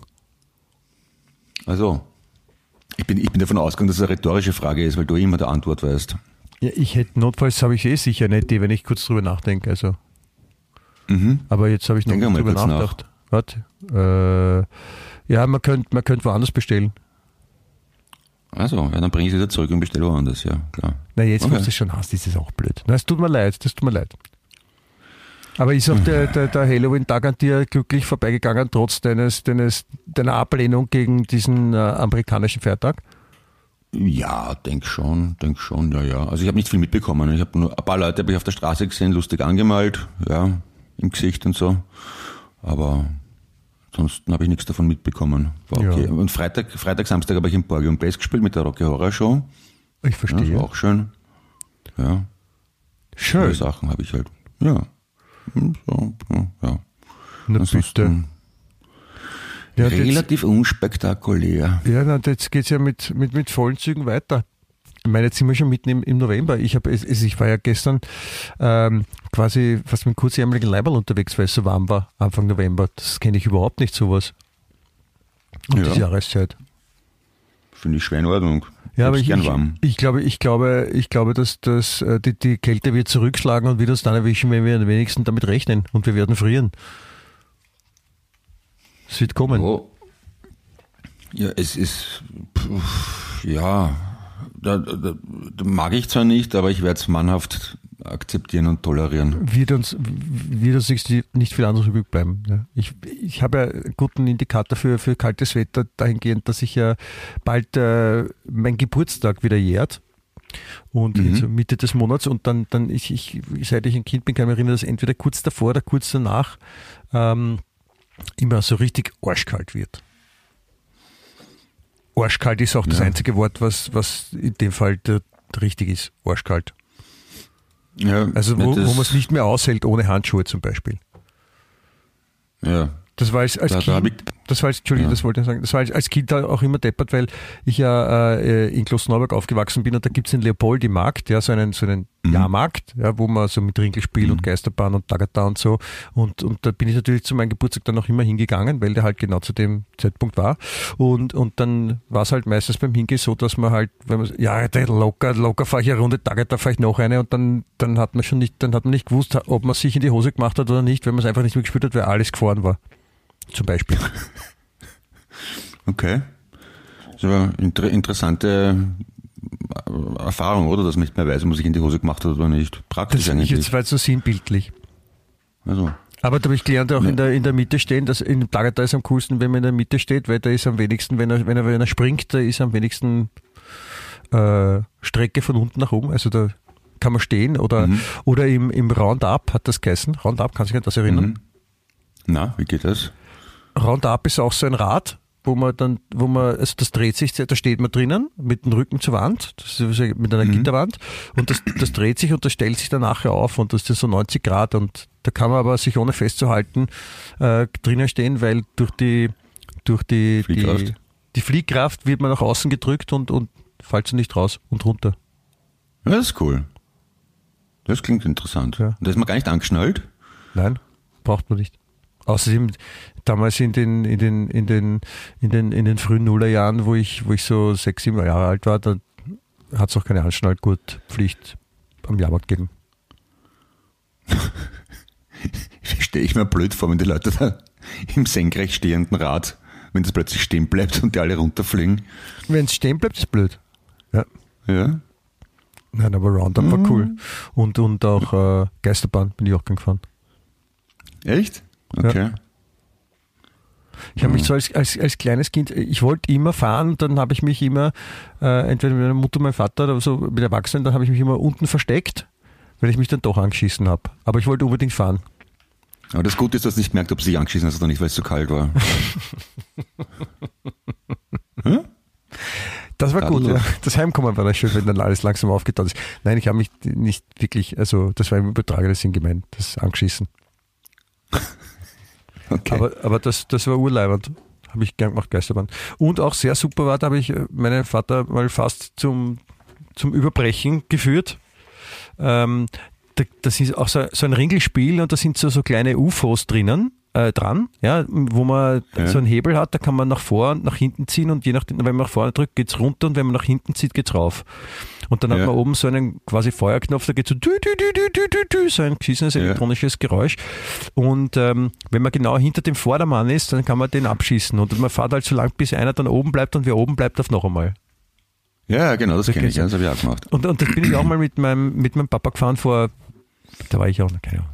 Speaker 2: Also, ich bin, ich bin davon ausgegangen, dass es eine rhetorische Frage ist, weil du immer der Antwort weißt.
Speaker 3: Ja, ich hätte notfalls habe ich eh sicher eine Idee, wenn ich kurz drüber nachdenke. Also. Aber jetzt habe ich noch nicht drüber
Speaker 2: nach.
Speaker 3: nachgedacht. Warte. Äh, ja, man könnte man könnte woanders bestellen.
Speaker 2: Also, ja, dann bringe ich sie wieder zurück und bestelle woanders, ja, klar.
Speaker 3: Na, jetzt, wo
Speaker 2: Okay.
Speaker 3: du es schon hast, ist es auch blöd. Na, es tut mir leid, das tut mir leid. Aber ist auch der, der, der Halloween-Tag an dir glücklich vorbeigegangen, trotz deines, deines, deiner Ablehnung gegen diesen äh, amerikanischen Feiertag?
Speaker 2: Ja, denk schon, denk schon, ja, ja. Also ich habe nicht viel mitbekommen. Ich habe nur ein paar Leute habe ich auf der Straße gesehen, lustig angemalt, ja, im Gesicht und so. Aber ansonsten habe ich nichts davon mitbekommen. War
Speaker 3: Ja.
Speaker 2: okay. Und Freitag, Freitag, Samstag habe ich im Borgium Bass gespielt mit der Rocky Horror Show.
Speaker 3: Ich
Speaker 2: Ja, das
Speaker 3: verstehe.
Speaker 2: war auch schön. Ja,
Speaker 3: Schön.
Speaker 2: Neue Sachen habe ich halt. Ja. So, ja.
Speaker 3: Na bitte.
Speaker 2: Ansonsten
Speaker 3: Ja, und jetzt,
Speaker 2: relativ unspektakulär.
Speaker 3: ja na, jetzt geht es ja mit, mit, mit vollen Zügen weiter. Ich meine, jetzt sind wir schon mitten im, im November. Ich, hab, es, ich war ja gestern ähm, quasi fast mit kurzärmeligen Leiberl unterwegs, weil es so warm war, Anfang November. Das kenne ich überhaupt nicht, sowas. Um
Speaker 2: Ja.
Speaker 3: diese Jahreszeit.
Speaker 2: Finde ich schwer in Ordnung.
Speaker 3: Ja, aber ich,
Speaker 2: gern
Speaker 3: ich,
Speaker 2: warm.
Speaker 3: ich glaube, ich glaube, ich glaube, dass, dass äh, die, die Kälte wird zurückschlagen und wird uns dann erwischen, wenn wir am wenigsten damit rechnen und wir werden frieren. Es wird kommen.
Speaker 2: Oh. Ja, es ist, pf, ja, da, da, da mag ich zwar nicht, aber ich werde es mannhaft akzeptieren und tolerieren.
Speaker 3: Wird uns, wird uns nicht, viel anderes übrig bleiben. Ja. Ich, ich habe ja einen guten Indikator für, für kaltes Wetter dahingehend, dass sich ja bald äh, mein Geburtstag wieder jährt. Und
Speaker 2: Mhm.
Speaker 3: Mitte des Monats und dann, dann ich, ich, seit ich ein Kind bin, kann ich mich erinnern, dass entweder kurz davor oder kurz danach ähm, immer so richtig arschkalt wird. Arschkalt ist auch das
Speaker 2: Ja.
Speaker 3: einzige Wort, was, was in dem Fall der, richtig ist. Arschkalt.
Speaker 2: Ja,
Speaker 3: Also wo, wo man es nicht mehr aushält ohne Handschuhe zum Beispiel.
Speaker 2: Ja,
Speaker 3: Das war als, als
Speaker 2: Da- da
Speaker 3: Kind,
Speaker 2: ich-
Speaker 3: das war als, Entschuldigung,
Speaker 2: Ja.
Speaker 3: das wollte ich sagen, das war als, als Kind auch immer deppert, weil ich ja äh, in Klosterneuburg aufgewachsen bin und da gibt es den Leopoldi-Markt, ja, so einen, so einen
Speaker 2: Mhm.
Speaker 3: Jahrmarkt, ja, wo man so mit Ringelspiel und Geisterbahn und Tagata und so und, und da bin ich natürlich zu meinem Geburtstag dann auch immer hingegangen, weil der halt genau zu dem Zeitpunkt war und, und dann war es halt meistens beim Hingehen so, dass man halt, wenn man, ja, locker, locker fahre ich eine Runde, Tagata fahre ich noch eine und dann, dann hat man schon nicht, dann hat man nicht gewusst, ob man sich in die Hose gemacht hat oder nicht, weil man es einfach nicht mehr gespürt hat, weil alles gefahren war. Zum Beispiel.
Speaker 2: okay. Das ist aber inter interessante äh, Erfahrung, oder? Dass man nicht mehr weiß, ob man sich in die Hose gemacht hat oder nicht. Praktisch
Speaker 3: Das ist
Speaker 2: eigentlich.
Speaker 3: jetzt war so sinnbildlich.
Speaker 2: Also,
Speaker 3: Aber da habe ich gelernt, auch in, der, in der Mitte stehen, dass in dem Tagata ist am coolsten, wenn man in der Mitte steht, weil da ist am wenigsten, wenn er, wenn er, wenn er springt, da ist am wenigsten äh, Strecke von unten nach oben. Also da kann man stehen oder,
Speaker 2: Mhm.
Speaker 3: oder im, im Roundup hat das geheißen. Roundup, kannst du dich an das erinnern?
Speaker 2: mhm. Na, wie geht das?
Speaker 3: Roundup ist auch so ein Rad, wo man dann, wo man, also das dreht sich, da steht man drinnen mit dem Rücken zur Wand, das ist mit einer Gitterwand und das, das dreht sich und das stellt sich dann nachher auf und das ist so 90 Grad und da kann man aber sich ohne festzuhalten äh, drinnen stehen, weil durch die durch die
Speaker 2: Fliehkraft.
Speaker 3: die, die Fliehkraft wird man nach außen gedrückt und, und fällt nicht raus und runter.
Speaker 2: Ja, das ist cool. Das klingt interessant.
Speaker 3: Ja.
Speaker 2: Und da ist man gar nicht angeschnallt.
Speaker 3: Nein, braucht man nicht. Außerdem damals in den, in den, in den, in den, in den frühen Nullerjahren, wo ich, wo ich so sechs, sieben Jahre alt war, da hat es auch keine Anschnallgurtpflicht am Jahrmarkt gegeben.
Speaker 2: Stelle ich mir blöd vor, wenn die Leute da im senkrecht stehenden Rad, wenn das plötzlich stehen bleibt und die alle runterfliegen.
Speaker 3: Wenn es stehen bleibt, ist blöd. Ja.
Speaker 2: Ja.
Speaker 3: Nein, aber Roundup war cool. Und, und auch äh, Geisterbahn bin ich auch gern gefahren.
Speaker 2: Echt? Okay.
Speaker 3: Ich habe mich so als, als, als kleines Kind, ich wollte immer fahren, dann habe ich mich immer, äh, entweder mit meiner Mutter, meinem Vater oder so mit Erwachsenen, dann habe ich mich immer unten versteckt, weil ich mich dann doch angeschissen habe. Aber ich wollte unbedingt fahren.
Speaker 2: Aber das Gute ist, dass du nicht gemerkt, ob sie angeschissen hast oder nicht, weil es zu kalt war.
Speaker 3: Das war gut, ja. Das Heimkommen war das schön, wenn dann alles langsam aufgetaut ist. Nein, ich habe mich nicht wirklich, also das war im übertragenen Sinn gemeint, das angeschissen.
Speaker 2: Okay.
Speaker 3: Aber, aber das, das war urleibend. Habe ich gern gemacht, Geisterbahn. Und auch sehr super war, da habe ich äh, meinen Vater mal fast zum, zum Überbrechen geführt. Ähm, da, das ist auch so, so ein Ringelspiel und da sind so, so kleine UFOs drinnen. Äh, dran, ja, wo man
Speaker 2: Ja.
Speaker 3: so einen Hebel hat, da kann man nach vor und nach hinten ziehen und je nachdem, wenn man nach vorne drückt, geht's runter und wenn man nach hinten zieht, geht's rauf. Und dann hat
Speaker 2: Ja.
Speaker 3: man oben so einen quasi Feuerknopf, da geht so dü, dü, dü, dü, dü, dü, dü, so ein geschissenes
Speaker 2: Ja.
Speaker 3: elektronisches Geräusch. Und ähm, wenn man genau hinter dem Vordermann ist, dann kann man den abschießen. Und man fährt halt so lang, bis einer dann oben bleibt und wer oben bleibt, auf noch einmal.
Speaker 2: ja, genau, das kenne ich. Ja, das habe ich auch gemacht.
Speaker 3: Und, und das bin ich auch mal mit meinem, mit meinem Papa gefahren vor, da war ich auch, keine Ahnung,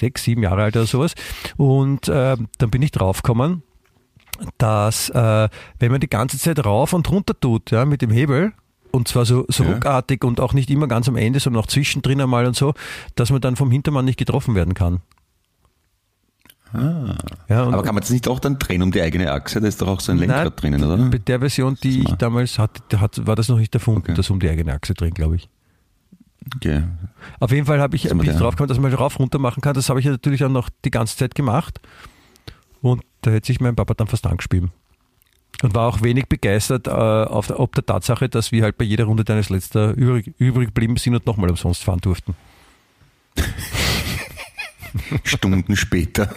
Speaker 3: sechs, sieben Jahre alt oder sowas. Und äh, dann bin ich draufgekommen, dass äh, wenn man die ganze Zeit rauf und runter tut, ja, mit dem Hebel, und zwar so, so
Speaker 2: Ja.
Speaker 3: ruckartig und auch nicht immer ganz am Ende, sondern auch zwischendrin einmal und so, dass man dann vom Hintermann nicht getroffen werden kann. Ja, und
Speaker 2: Aber kann man das nicht auch dann drehen um die eigene Achse? Da ist doch auch so ein Lenkrad
Speaker 3: Nein,
Speaker 2: drinnen, oder?
Speaker 3: Bei der Version, die ich damals hatte, hat, war das noch nicht erfunden,
Speaker 2: Okay.
Speaker 3: das um die eigene Achse drehen, glaube ich.
Speaker 2: Okay.
Speaker 3: Auf jeden Fall habe ich, bin ich drauf gekommen, dass man rauf runter machen kann. Das habe ich ja natürlich auch noch die ganze Zeit gemacht. Und da hätte sich mein Papa dann fast angespielt. Und war auch wenig begeistert äh, auf der, ob der Tatsache, dass wir halt bei jeder Runde deines letzter übrig, übrig geblieben sind und nochmal umsonst fahren durften.
Speaker 2: Stunden später.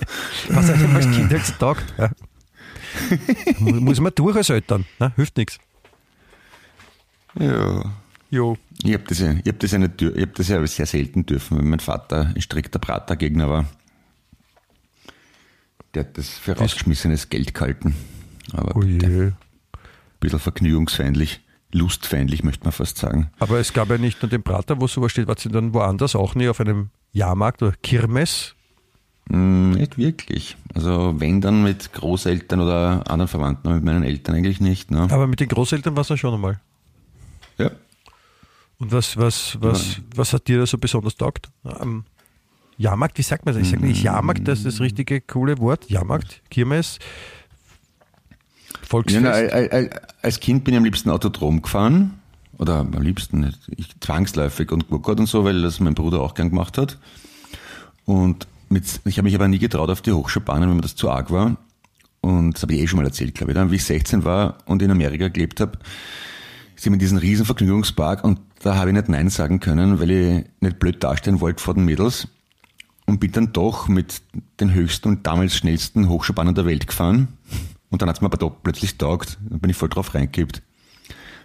Speaker 3: Was einem als Kind halt so taugt. Ja. Mu- Muss man durch als Eltern. Ne? Hilft nichts.
Speaker 2: Ja.
Speaker 3: Jo.
Speaker 2: Ich habe das, ja, ich hab das, ja nicht, dür- ich hab das ja sehr selten dürfen, weil mein Vater ein strikter Pratergegner war. Der hat das für rausgeschmissenes Geld gehalten. Aber
Speaker 3: Oh
Speaker 2: ein bisschen vergnügungsfeindlich, lustfeindlich möchte man fast sagen.
Speaker 3: Aber es gab ja nicht nur den Prater, wo sowas steht, was dann woanders auch nie auf einem Jahrmarkt oder Kirmes.
Speaker 2: Hm, nicht wirklich. Also wenn dann mit Großeltern oder anderen Verwandten, aber mit meinen Eltern eigentlich nicht. Ne?
Speaker 3: Aber mit den Großeltern war es ja schon einmal.
Speaker 2: Ja.
Speaker 3: Und was, was, was, was hat dir da so besonders taugt? Am Jahrmarkt, wie sagt man das? Ich sage nicht Jahrmarkt, das ist das richtige coole Wort. Jahrmarkt, Kirmes,
Speaker 2: Ja,
Speaker 3: Volksfest.
Speaker 2: al- als Kind bin ich am liebsten Autodrom gefahren. oder am liebsten ich, zwangsläufig und Gurkot und so, weil das mein Bruder auch gern gemacht hat. Und mit, ich habe mich aber nie getraut auf die Hochschubbahnen, weil mir das zu arg war. Und das habe ich eh schon mal erzählt, glaube ich. Dann, wie ich 16 war und in Amerika gelebt habe, wir in diesen riesen Vergnügungspark und da habe ich nicht Nein sagen können, weil ich nicht blöd dastehen wollte vor den Mädels und bin dann doch mit den höchsten und damals schnellsten Hochschubbahnen der Welt gefahren. Und dann hat es mir aber doch plötzlich taugt. Dann bin ich voll drauf reingekippt.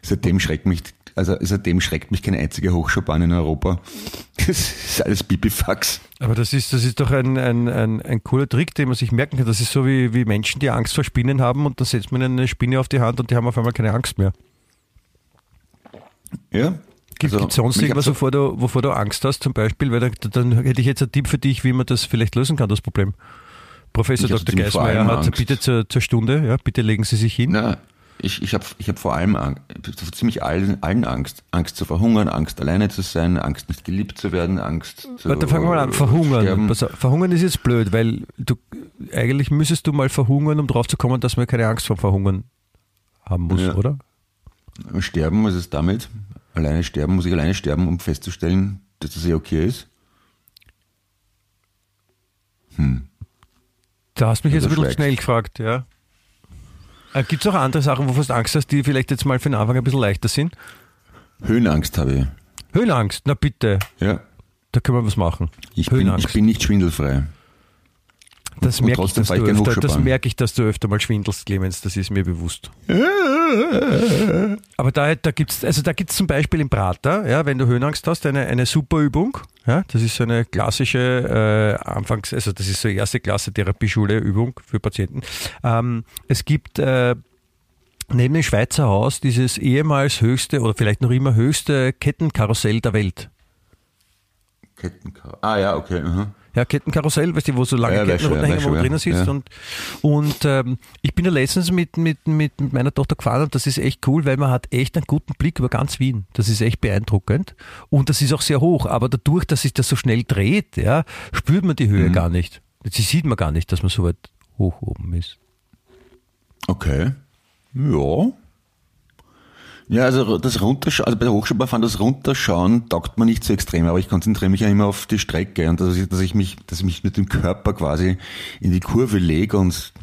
Speaker 2: Seitdem schreckt mich, also seitdem schreckt mich keine einzige Hochschubbahn in Europa. Das ist alles Pipifax.
Speaker 3: Aber das ist, das ist doch ein, ein, ein, ein cooler Trick, den man sich merken kann. Das ist so wie, wie Menschen, die Angst vor Spinnen haben und dann setzt man eine Spinne auf die Hand und die haben auf einmal keine Angst mehr.
Speaker 2: Ja.
Speaker 3: Gibt
Speaker 2: Also,
Speaker 3: es sonst
Speaker 2: mich
Speaker 3: irgendwas, wovor du, wovor du Angst hast, zum Beispiel? Weil dann, dann hätte ich jetzt einen Tipp für dich, wie man das vielleicht lösen kann, das Problem. Professor Dr. Geismeier hat bitte zur, zur Stunde, ja, bitte legen Sie sich hin.
Speaker 2: Na, ich, ich habe ich hab vor allem Angst, vor ziemlich allen, allen Angst. Angst zu verhungern, Angst alleine zu sein, Angst nicht geliebt zu werden, Angst zu
Speaker 3: Warte, fangen wir mal an. Verhungern. auf, verhungern ist jetzt blöd, weil du eigentlich müsstest du mal verhungern, um drauf zu kommen, dass man keine Angst vor Verhungern haben muss,
Speaker 2: Ja.
Speaker 3: oder?
Speaker 2: Sterben, was ist damit? Alleine sterben, muss ich alleine sterben, um festzustellen, dass das eh okay ist?
Speaker 3: Da hast mich jetzt ein
Speaker 2: Also
Speaker 3: bisschen schnell gefragt, ja. Gibt es auch andere Sachen, wovor du Angst hast, die vielleicht jetzt mal für den Anfang ein bisschen leichter sind?
Speaker 2: Höhenangst habe ich.
Speaker 3: Höhenangst, na bitte,
Speaker 2: Ja.
Speaker 3: da können wir was machen.
Speaker 2: Ich bin, ich bin nicht schwindelfrei.
Speaker 3: Das merke ich, dass öfter, das merke ich, dass du öfter mal schwindelst, Clemens, das ist mir bewusst. Aber da, da gibt es also da gibt's zum Beispiel im Prater, ja, wenn du Höhenangst hast, eine, eine super Übung. Ja, das ist so eine klassische äh, Anfangs-, also das ist so erste Klasse Therapieschule-Übung für Patienten. Ähm, es gibt äh, neben dem Schweizer Haus dieses ehemals höchste oder vielleicht noch immer höchste Kettenkarussell der Welt.
Speaker 2: Kettenkar. Ah ja, okay. aha.
Speaker 3: Ja, Kettenkarussell, weißt du, wo so lange
Speaker 2: Ja,
Speaker 3: runterhängen, wo drinnen sitzt.
Speaker 2: Ja.
Speaker 3: Und, und ähm, ich bin ja letztens mit, mit, mit, mit meiner Tochter gefahren und das ist echt cool, weil man hat echt einen guten Blick über ganz Wien. Das ist echt beeindruckend. Und das ist auch sehr hoch. Aber dadurch, dass sich das so schnell dreht, ja, spürt man die
Speaker 2: Mhm.
Speaker 3: Höhe gar nicht. Sie sieht man gar nicht, dass man so weit hoch oben ist.
Speaker 2: Okay. Ja. Ja, also das Runterschauen, also bei der Hochschulbahn das Runterschauen taugt mir nicht so extrem, aber ich konzentriere mich ja immer auf die Strecke und dass ich, dass ich mich, dass ich mich mit dem Körper quasi in die Kurve lege und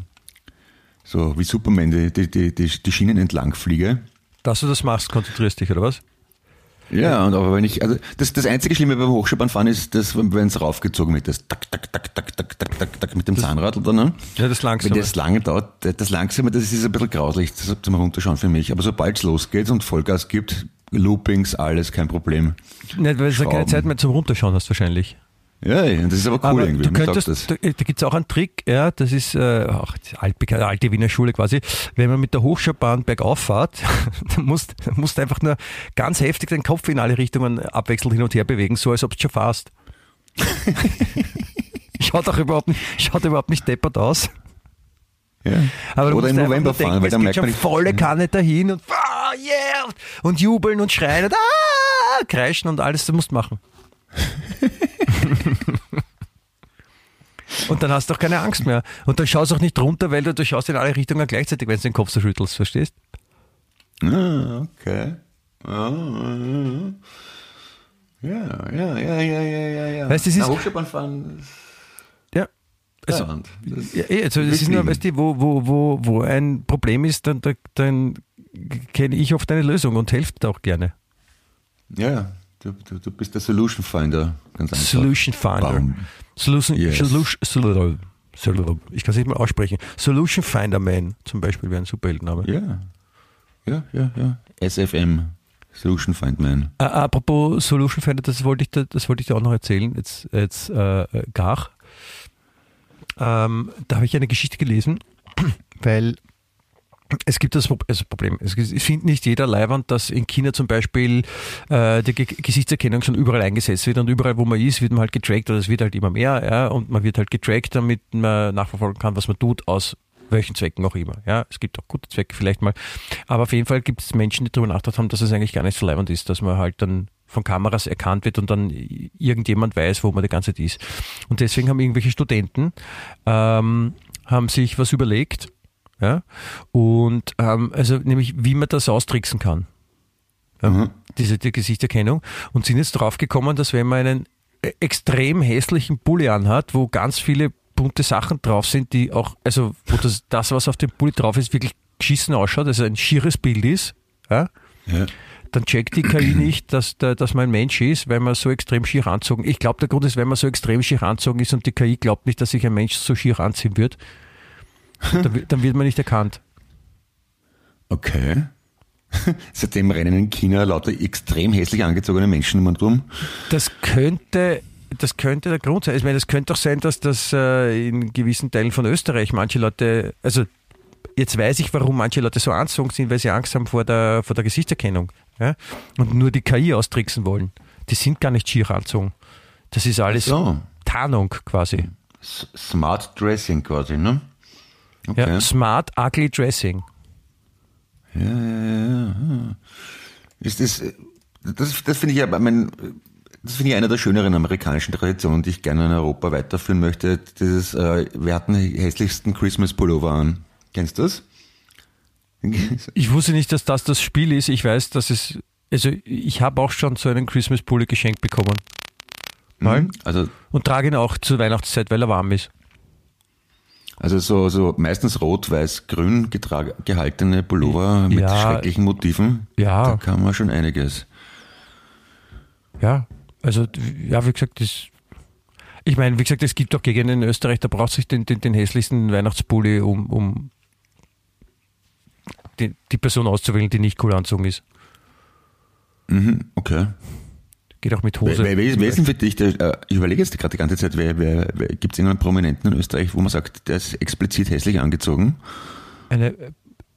Speaker 2: so wie Superman die, die, die, die Schienen entlang fliege.
Speaker 3: Dass du das machst, konzentrierst dich, oder was?
Speaker 2: Ja, und aber wenn ich, also das, das einzige Schlimme beim Hochschulbahnfahren ist, dass, wenn es raufgezogen wird, das tak, tak, tak, tak, tak, tak, tak, tak mit dem Zahnrad oder ne?
Speaker 3: Ja, das
Speaker 2: Wenn
Speaker 3: langsame.
Speaker 2: das lange dauert, das langsame, das ist ein bisschen grauslich das zum Runterschauen für mich. Aber sobald es losgeht und Vollgas gibt, Loopings, alles, kein Problem.
Speaker 3: Nicht, weil du keine. Zeit mehr zum Runterschauen hast wahrscheinlich.
Speaker 2: Ja, das ist aber cool
Speaker 3: Aber
Speaker 2: irgendwie.
Speaker 3: du könntest,
Speaker 2: das.
Speaker 3: da, da gibt es auch einen Trick, ja, das ist äh, ach, die altbekannte, alte Wiener Schule quasi. Wenn man mit der Hochschaubahn bergauf fährt, dann musst, du einfach nur ganz heftig den Kopf in alle Richtungen abwechselnd hin und her bewegen, so als ob du schon fährst. schaut auch überhaupt nicht, schaut überhaupt nicht deppert aus.
Speaker 2: Ja.
Speaker 3: Aber
Speaker 2: Oder im November fahren,
Speaker 3: denken,
Speaker 2: weil
Speaker 3: es
Speaker 2: dann merkt man
Speaker 3: schon
Speaker 2: nicht.
Speaker 3: volle Kanne dahin und ah, yeah, und jubeln und schreien und ah, kreischen und alles, das musst du machen. Und dann hast du auch keine Angst mehr. Und dann schaust du auch nicht runter, weil du, du schaust in alle Richtungen gleichzeitig, wenn du den Kopf so schüttelst, verstehst?
Speaker 2: Ah, okay. Ah, Ja, ja, ja, ja, ja, ja, ja.
Speaker 3: Weißt du, es ist-
Speaker 2: Hochschulbahnfahren,
Speaker 3: Ja. Also,
Speaker 2: ja, das-
Speaker 3: eh, also ist nur, weißt du, wo, wo, wo, wo ein Problem ist, dann, dann, kenne ich oft eine Lösung und helfe da auch gerne.
Speaker 2: ja, du, du, du bist der Solution Finder, ganz einfach.
Speaker 3: Solution Finder.
Speaker 2: Bam.
Speaker 3: Solution,
Speaker 2: Yes.
Speaker 3: Solution, Solution, Solution, ich kann es nicht mal aussprechen. Solution Finder Man zum Beispiel wäre ein Superheldenname.
Speaker 2: Ja, ja, ja, ja. SFM, Solution Find Man.
Speaker 3: Äh, apropos Solution Finder, das wollte ich, dir- das wollte ich dir auch noch erzählen, jetzt, jetzt äh, gar. Ähm, da habe ich eine Geschichte gelesen, weil es gibt das also Problem, es, es findet nicht jeder Leihwand, dass in China zum Beispiel äh, die Ge Gesichtserkennung schon überall eingesetzt wird und überall, wo man ist, wird man halt getrackt oder es wird halt immer mehr ja, und man wird halt getrackt, damit man nachverfolgen kann, was man tut, aus welchen Zwecken auch immer. Ja, es gibt auch gute Zwecke vielleicht mal, aber auf jeden Fall gibt es Menschen, die darüber nachgedacht haben, dass es eigentlich gar nicht so leibend ist, dass man halt dann von Kameras erkannt wird und dann irgendjemand weiß, wo man die ganze Zeit ist. Und deswegen haben irgendwelche Studenten ähm, haben sich was überlegt, ja, und ähm, also nämlich wie man das austricksen kann. ja,
Speaker 2: Mhm.
Speaker 3: diese die Gesichtserkennung, und sind jetzt drauf gekommen, dass wenn man einen äh, extrem hässlichen Pulli anhat, wo ganz viele bunte Sachen drauf sind, die auch, also wo das, das was auf dem Pulli drauf ist, wirklich geschissen ausschaut, also ein schieres Bild ist, ja,
Speaker 2: Ja.
Speaker 3: dann checkt die KI nicht, dass, dass man ein Mensch ist, weil man so extrem schier anzogen Ich glaube, der Grund ist, wenn man so extrem schier anzogen ist und die KI glaubt nicht, dass sich ein Mensch so schier anziehen wird, dann, dann wird man nicht erkannt.
Speaker 2: Okay. Seitdem rennen in China lauter extrem hässlich angezogene Menschen um und rum.
Speaker 3: Das könnte, das könnte der Grund sein. Ich meine, es könnte auch sein, dass das äh, in gewissen Teilen von Österreich manche Leute, also jetzt weiß ich, warum manche Leute so anzogen sind, weil sie Angst haben vor der, vor der Gesichtserkennung ja? und nur die KI austricksen wollen. Die sind gar nicht schier anzogen. Das ist alles
Speaker 2: So.
Speaker 3: Tarnung quasi.
Speaker 2: S- Smart Dressing quasi, ne? Okay.
Speaker 3: Ja, smart, ugly dressing.
Speaker 2: Ja, ja, ja, ja. Ist das, äh, das, das finde ich aber, mein, das finde ich eine der schöneren amerikanischen Traditionen, die ich gerne in Europa weiterführen möchte. Dieses, äh, wir hatten hässlichsten Christmas Pullover an. Kennst du das?
Speaker 3: Ich wusste nicht, dass das das Spiel ist. Ich weiß, dass es, also ich habe auch schon so einen Christmas Pulli geschenkt bekommen. Mal.
Speaker 2: Also,
Speaker 3: Und trage ihn auch zur Weihnachtszeit, weil er warm ist.
Speaker 2: Also so, so meistens rot, weiß, grün getrag, gehaltene Pullover mit
Speaker 3: Ja.
Speaker 2: schrecklichen Motiven.
Speaker 3: Ja.
Speaker 2: Da kann man schon einiges.
Speaker 3: Ja, also ja, wie gesagt, das. Ich meine, wie gesagt, es gibt auch Gegenden in Österreich, da braucht sich den, den, den hässlichsten Weihnachtspulli, um, um die, die Person auszuwählen, die nicht cool anzogen ist.
Speaker 2: Mhm, okay.
Speaker 3: Geht auch mit
Speaker 2: Wer,
Speaker 3: Hose.
Speaker 2: wer, wer ist denn für dich, der, äh, ich überlege jetzt gerade die ganze Zeit, wer, wer, wer gibt es irgendeinen Prominenten in Österreich, wo man sagt, der ist explizit hässlich angezogen?
Speaker 3: Eine,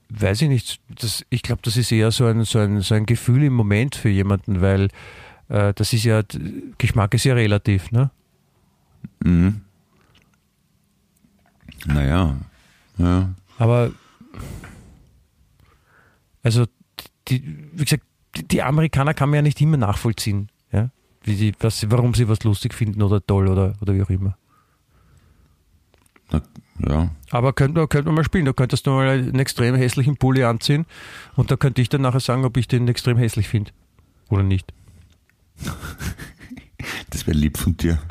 Speaker 3: weiß ich nicht, das, ich glaube, das ist eher so ein, so, ein, so ein Gefühl im Moment für jemanden, weil äh, das ist ja, Geschmack ist ja relativ, ne?
Speaker 2: Mhm. Naja, ja.
Speaker 3: Aber also die, wie gesagt, die, die Amerikaner kann man ja nicht immer nachvollziehen? Wie die, was, warum sie was lustig finden oder toll oder, oder wie auch immer.
Speaker 2: Na, ja.
Speaker 3: Aber könnte man, könnte man mal spielen, da könntest du mal einen extrem hässlichen Pulli anziehen und da könnte ich dann nachher sagen, ob ich den extrem hässlich finde oder nicht.
Speaker 2: Das wäre lieb von dir.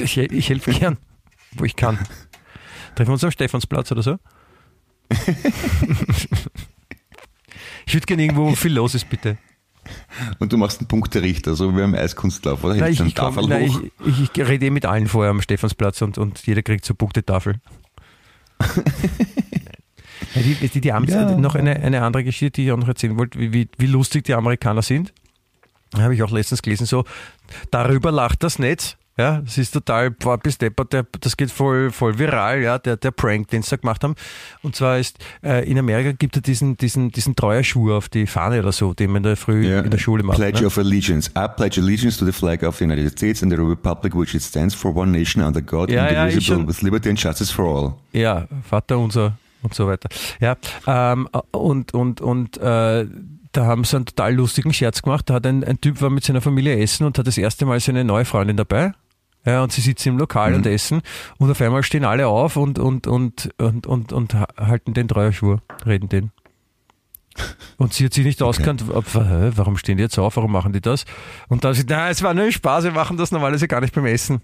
Speaker 3: Ich, ich helfe gern, wo ich kann. Treffen wir uns am Stephansplatz oder so? ich würde gerne irgendwo, wo viel los ist, bitte.
Speaker 2: Und du machst einen Punkterichter, so wie beim Eiskunstlauf, oder?
Speaker 3: Nein, ich, ich, komm,
Speaker 2: Tafel
Speaker 3: nein, ich, ich, ich rede eh mit allen vorher am Stephansplatz und, und jeder kriegt so Punktetafel. die, die, die haben
Speaker 2: Ja.
Speaker 3: noch eine, eine andere Geschichte, die ich auch noch erzählen wollte, wie, wie, wie lustig die Amerikaner sind. Habe ich auch letztens gelesen, so, darüber lacht das Netz. Ja, das ist total, bis deppert, der, das geht voll, voll viral, ja, der, der Prank, den sie da gemacht haben. Und zwar ist, äh, in Amerika gibt es diesen, diesen, diesen Treuerschwur auf die Fahne oder so, den man da früh
Speaker 2: Ja.
Speaker 3: in der Schule macht.
Speaker 2: Pledge
Speaker 3: ne?
Speaker 2: of Allegiance. I pledge allegiance to the flag of the United States and the republic which it stands for one nation under God,
Speaker 3: Ja, ja,
Speaker 2: indivisible,
Speaker 3: schon.
Speaker 2: with liberty and justice for all.
Speaker 3: Ja, Vater unser und so weiter. Ja, ähm, und, und, und äh, da haben sie einen total lustigen Scherz gemacht. Da hat ein, ein Typ war mit seiner Familie essen und hat das erste Mal seine neue Freundin dabei. Ja, und sie sitzen im Lokal und essen und auf einmal stehen alle auf und, und, und, und, und, und ha- halten den Treuerschwur, reden den. Und sie hat sich nicht auskannt, ob, hä, warum stehen die jetzt auf, warum machen die das? Und dann sagt, na, es war nur ein Spaß, wir machen das normalerweise gar nicht beim Essen.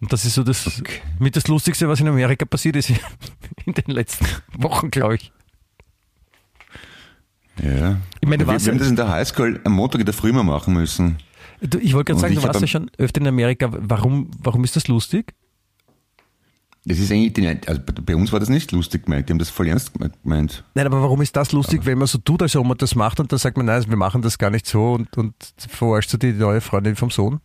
Speaker 3: Und das ist so das
Speaker 2: Okay.
Speaker 3: mit das Lustigste, was in Amerika passiert ist in den letzten Wochen, glaube ich.
Speaker 2: Ja.
Speaker 3: Ich meine,
Speaker 2: wir, wir haben das in der Highschool am Montag in der Früh mal machen müssen.
Speaker 3: Ich wollte gerade sagen, du warst ja schon öfter in Amerika. Warum, warum ist das lustig?
Speaker 2: Das ist eigentlich, die, also bei uns war das nicht lustig gemeint, die haben das voll ernst gemeint.
Speaker 3: Nein, aber warum ist das lustig, wenn man so tut, als ob man das macht und dann sagt man, nein, wir machen das gar nicht so und, und verarscht du die neue Freundin vom Sohn?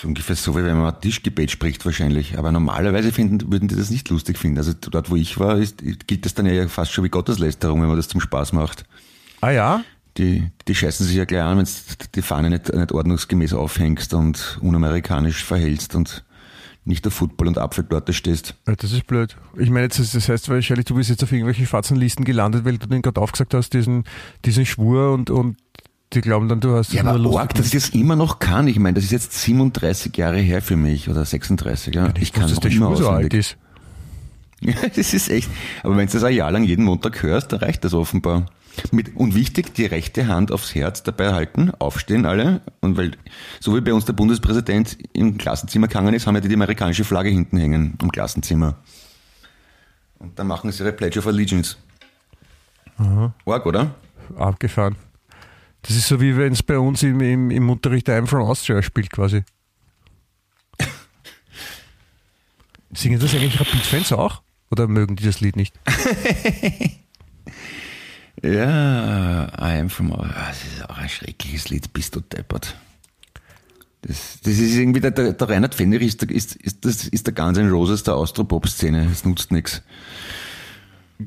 Speaker 2: So ungefähr so, wie wenn man Tischgebet spricht wahrscheinlich. Aber normalerweise finden, würden die das nicht lustig finden. Also dort, wo ich war, ist, gilt das dann ja fast schon wie Gotteslästerung, wenn man das zum Spaß macht.
Speaker 3: Ah ja?
Speaker 2: Die, die scheißen sich ja gleich an, wenn du die Fahne nicht, nicht ordnungsgemäß aufhängst und unamerikanisch verhältst und nicht auf Football und Apfeltorte stehst.
Speaker 3: Ja, Das ist blöd. Ich meine, jetzt, das heißt wahrscheinlich, du bist jetzt auf irgendwelchen schwarzen Listen gelandet, weil du den gerade aufgesagt hast, diesen, diesen Schwur und, und die glauben dann, du hast
Speaker 2: Ja, aber
Speaker 3: nur
Speaker 2: arg, dass ich das immer noch kann. Ich meine, das ist jetzt 37 Jahre her für mich oder 36. Ja.
Speaker 3: Ich
Speaker 2: Ich kann
Speaker 3: der
Speaker 2: immer
Speaker 3: Schwur so alt ist.
Speaker 2: Ja, das ist echt. Aber wenn du das ein Jahr lang jeden Montag hörst, dann reicht das offenbar. Mit, und wichtig, die rechte Hand aufs Herz dabei halten, aufstehen alle. Und weil, so wie bei uns der Bundespräsident im Klassenzimmer gegangen ist, haben ja die, die amerikanische Flagge hinten hängen im Klassenzimmer. Und dann machen sie ihre Pledge of Allegiance.
Speaker 3: Aha.
Speaker 2: Org, oder?
Speaker 3: Abgefahren. Das ist so wie wenn es bei uns im, im, im Unterricht I'm from Austria spielt quasi. Singen das eigentlich Rapid-Fans auch? Oder mögen die das Lied nicht?
Speaker 2: Ja, I am from. Das ist auch ein schreckliches Lied, bist du deppert. Das, das ist irgendwie der, der, der Reinhard Fendrich ist, der- ist, ist, das ist der Guns N' Roses der Austropop-Szene. Das nutzt nichts.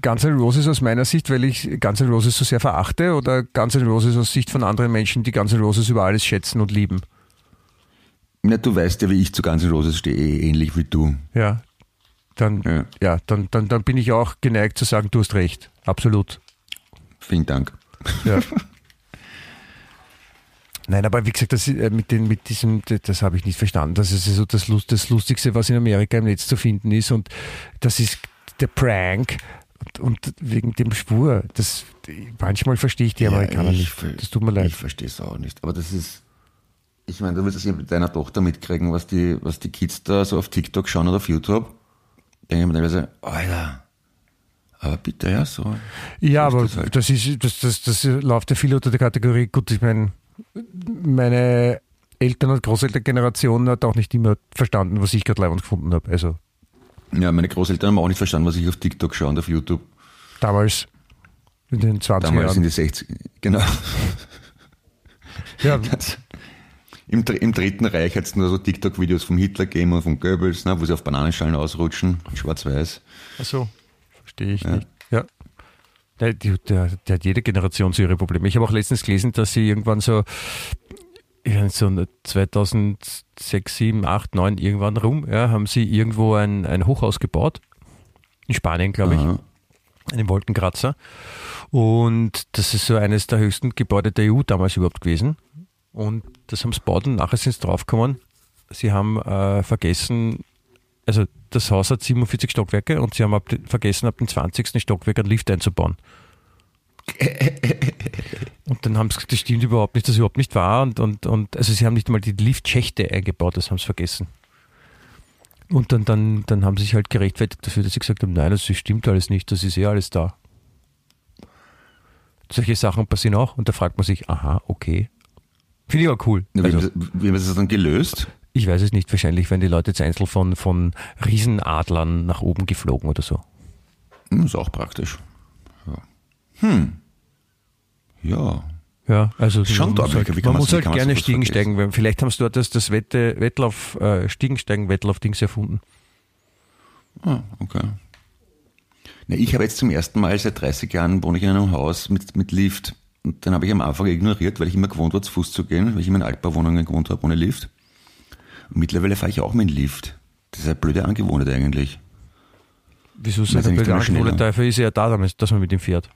Speaker 3: Guns N' Roses aus meiner Sicht, weil ich Guns N' Roses so sehr verachte oder Guns N' Roses aus Sicht von anderen Menschen, die Guns N' Roses über alles schätzen und lieben?
Speaker 2: Na, du weißt ja, wie ich zu Guns N' Roses stehe, eh ähnlich wie du.
Speaker 3: Ja. Dann, ja.
Speaker 2: Ja.
Speaker 3: dann, dann, dann bin ich auch geneigt zu sagen, du hast recht. Absolut.
Speaker 2: Vielen Dank.
Speaker 3: Ja. Nein, aber wie gesagt, das, äh, mit, den, mit diesem, das, habe ich nicht verstanden. Das ist so das, Lust, das Lustigste, was in Amerika im Netz zu finden ist. Und das ist der Prank. Und, und wegen dem Schwur, das, manchmal verstehe ich die Amerikaner
Speaker 2: ich
Speaker 3: nicht. Das tut mir leid.
Speaker 2: Ich verstehe es auch nicht. Aber das ist. Ich meine, du wirst es ja mit deiner Tochter mitkriegen, was die, was die Kids da so auf TikTok schauen oder auf YouTube. Denke ich mir teilweise, Alter, aber bitte, ja, so.
Speaker 3: Ja,
Speaker 2: so
Speaker 3: aber
Speaker 2: das halt.
Speaker 3: das ist, das, das, das läuft ja viel unter der Kategorie, gut, ich meine, meine Eltern- und Großelterngeneration hat auch nicht immer verstanden, was ich gerade leibend gefunden habe. Also
Speaker 2: Ja, meine Großeltern haben auch nicht verstanden, was ich auf TikTok schaue und auf YouTube.
Speaker 3: damals in den 20er
Speaker 2: Damals in
Speaker 3: Jahren.
Speaker 2: die 60 genau.
Speaker 3: Ja,
Speaker 2: Im, Dr- Im Dritten Reich hat es nur so TikTok-Videos vom Hitler gegeben und von Goebbels, ne, wo sie auf Bananenschalen ausrutschen, in schwarz-weiß.
Speaker 3: Achso, verstehe ich nicht. Ja. Der, der, der hat jede Generation so ihre Probleme. Ich habe auch letztens gelesen, dass sie irgendwann so, ja, so 2006, 7, 8, 9, irgendwann rum, ja, haben sie irgendwo ein, ein Hochhaus gebaut. In Spanien, glaube ich.
Speaker 2: Aha.
Speaker 3: einen Wolkenkratzer. Und das ist so eines der höchsten Gebäude der EU damals überhaupt gewesen. Und das haben sie gebaut und nachher sind sie draufgekommen. Sie haben äh, vergessen, also das Haus hat 47 Stockwerke und sie haben ab, vergessen, ab dem 20. Stockwerk einen Lift einzubauen. und dann haben sie gesagt, das stimmt überhaupt nicht, das ist überhaupt nicht wahr. Und, und, und also sie haben nicht mal die Liftschächte eingebaut, das haben sie vergessen. Und dann, dann, dann haben sie sich halt gerechtfertigt dafür, dass sie gesagt haben, nein, das stimmt alles nicht, das ist eh alles da. Solche Sachen passieren auch und da fragt man sich, aha, okay. Finde ich aber cool.
Speaker 2: Wie,
Speaker 3: Also,
Speaker 2: haben sie- wie haben sie das dann gelöst?
Speaker 3: Ich weiß es nicht, wahrscheinlich werden die Leute jetzt einzeln von, von Riesenadlern nach oben geflogen oder so.
Speaker 2: Hm, ist auch praktisch. Ja. Hm. Ja.
Speaker 3: Ja, also
Speaker 2: Schon
Speaker 3: man muss halt, man
Speaker 2: man-
Speaker 3: muss halt gerne
Speaker 2: sowas
Speaker 3: Stiegen
Speaker 2: vergessen?
Speaker 3: Vielleicht haben sie dort das, das Wette, Wettlauf, äh, Stiegensteigen-Wettlauf-Dings erfunden.
Speaker 2: Ah, okay. Na, ich habe jetzt zum ersten Mal seit 30 Jahren wohne ich in einem Haus mit, mit Lift. Und dann habe ich am Anfang ignoriert, weil ich immer gewohnt war, zu Fuß zu gehen, weil ich immer in Altbauwohnungen gewohnt habe ohne Lift. Mittlerweile fahre ich auch mit dem Lift. Das ist eine blöde Angewohnheit eigentlich.
Speaker 3: Wieso ist er
Speaker 2: nicht
Speaker 3: der
Speaker 2: immer schneller.
Speaker 3: Angewohnheit? Dafür ist er ja da, damit- dass man mit ihm fährt.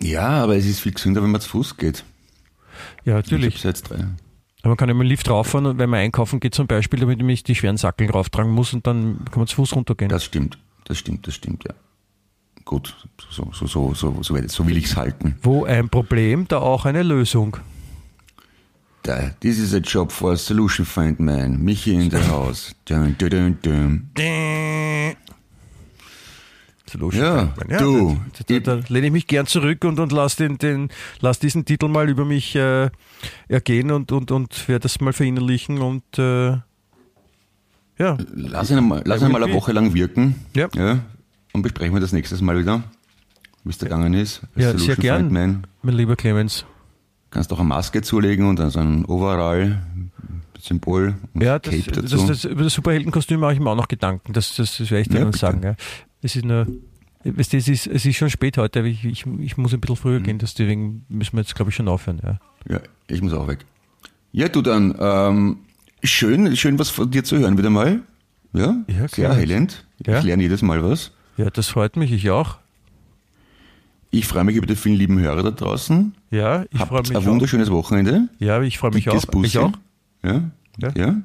Speaker 2: Ja, aber es ist viel gesünder, wenn man zu Fuß geht.
Speaker 3: Ja,
Speaker 2: Ich
Speaker 3: natürlich.
Speaker 2: habe jetzt drei.
Speaker 3: Aber man kann mit dem Lift rauffahren und wenn man einkaufen geht zum Beispiel, damit ich die schweren Sackeln rauftragen muss und dann kann man zu Fuß runtergehen.
Speaker 2: Das stimmt, das stimmt, das stimmt, ja. Gut, so, so, so, so, so, so will ich es halten.
Speaker 3: Wo ein Problem, da auch eine Lösung.
Speaker 2: Da, this is a job for a solution find man. Michi in the house. Dun, dun, dun, dun.
Speaker 3: Solution
Speaker 2: Ja,
Speaker 3: Find Man.
Speaker 2: du.
Speaker 3: Da, da, da lehne ich mich gern zurück und, und lass, den, den, lass diesen Titel mal über mich äh, ergehen und, und, und werde das mal verinnerlichen und äh, ja,
Speaker 2: Lass ihn mal, lass ihn mal eine. Woche lang wirken.
Speaker 3: Ja.
Speaker 2: Und besprechen wir das nächstes Mal wieder, wie es da gegangen ist.
Speaker 3: Ja, sehr
Speaker 2: Solution
Speaker 3: gern.
Speaker 2: Find Man.
Speaker 3: mein lieber Clemens.
Speaker 2: Kannst auch eine Maske zulegen und dann so ein Overall, Symbol und
Speaker 3: Ja, das,
Speaker 2: Cape
Speaker 3: das,
Speaker 2: dazu.
Speaker 3: das, über das Superheldenkostüm mache ich mir auch noch Gedanken. Das, das, das werde ich dir
Speaker 2: Ja,
Speaker 3: dann
Speaker 2: bitte.
Speaker 3: sagen. Ja. Es ist nur, es ist, es ist schon spät heute, aber ich, ich, ich muss ein bisschen früher
Speaker 2: Mhm.
Speaker 3: gehen, deswegen müssen wir jetzt, glaube ich, schon aufhören. Ja.
Speaker 2: Ja, ich muss auch weg. Ja, du dann, ähm, schön, schön was von dir zu hören wieder mal. Ja,
Speaker 3: Ja,
Speaker 2: sehr
Speaker 3: klar.
Speaker 2: erhellend.
Speaker 3: Ja.
Speaker 2: Ich lerne jedes Mal was.
Speaker 3: ja, das freut mich, ich auch.
Speaker 2: Ich freue mich über die vielen lieben Hörer da draußen.
Speaker 3: Ja, ich freue mich.
Speaker 2: Ein
Speaker 3: auch.
Speaker 2: wunderschönes Wochenende.
Speaker 3: Ja, ich freue mich
Speaker 2: Dickes
Speaker 3: auch.
Speaker 2: Bussi.
Speaker 3: Ich auch.
Speaker 2: Ja.
Speaker 3: ja.
Speaker 2: ja.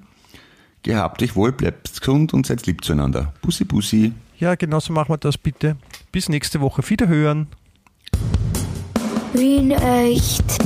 Speaker 2: Gehabt euch wohl, bleibt gesund und seid lieb zueinander. Bussi, Bussi.
Speaker 3: Ja, genauso machen wir das bitte. Bis nächste Woche. Wiederhören.
Speaker 1: Wien echt.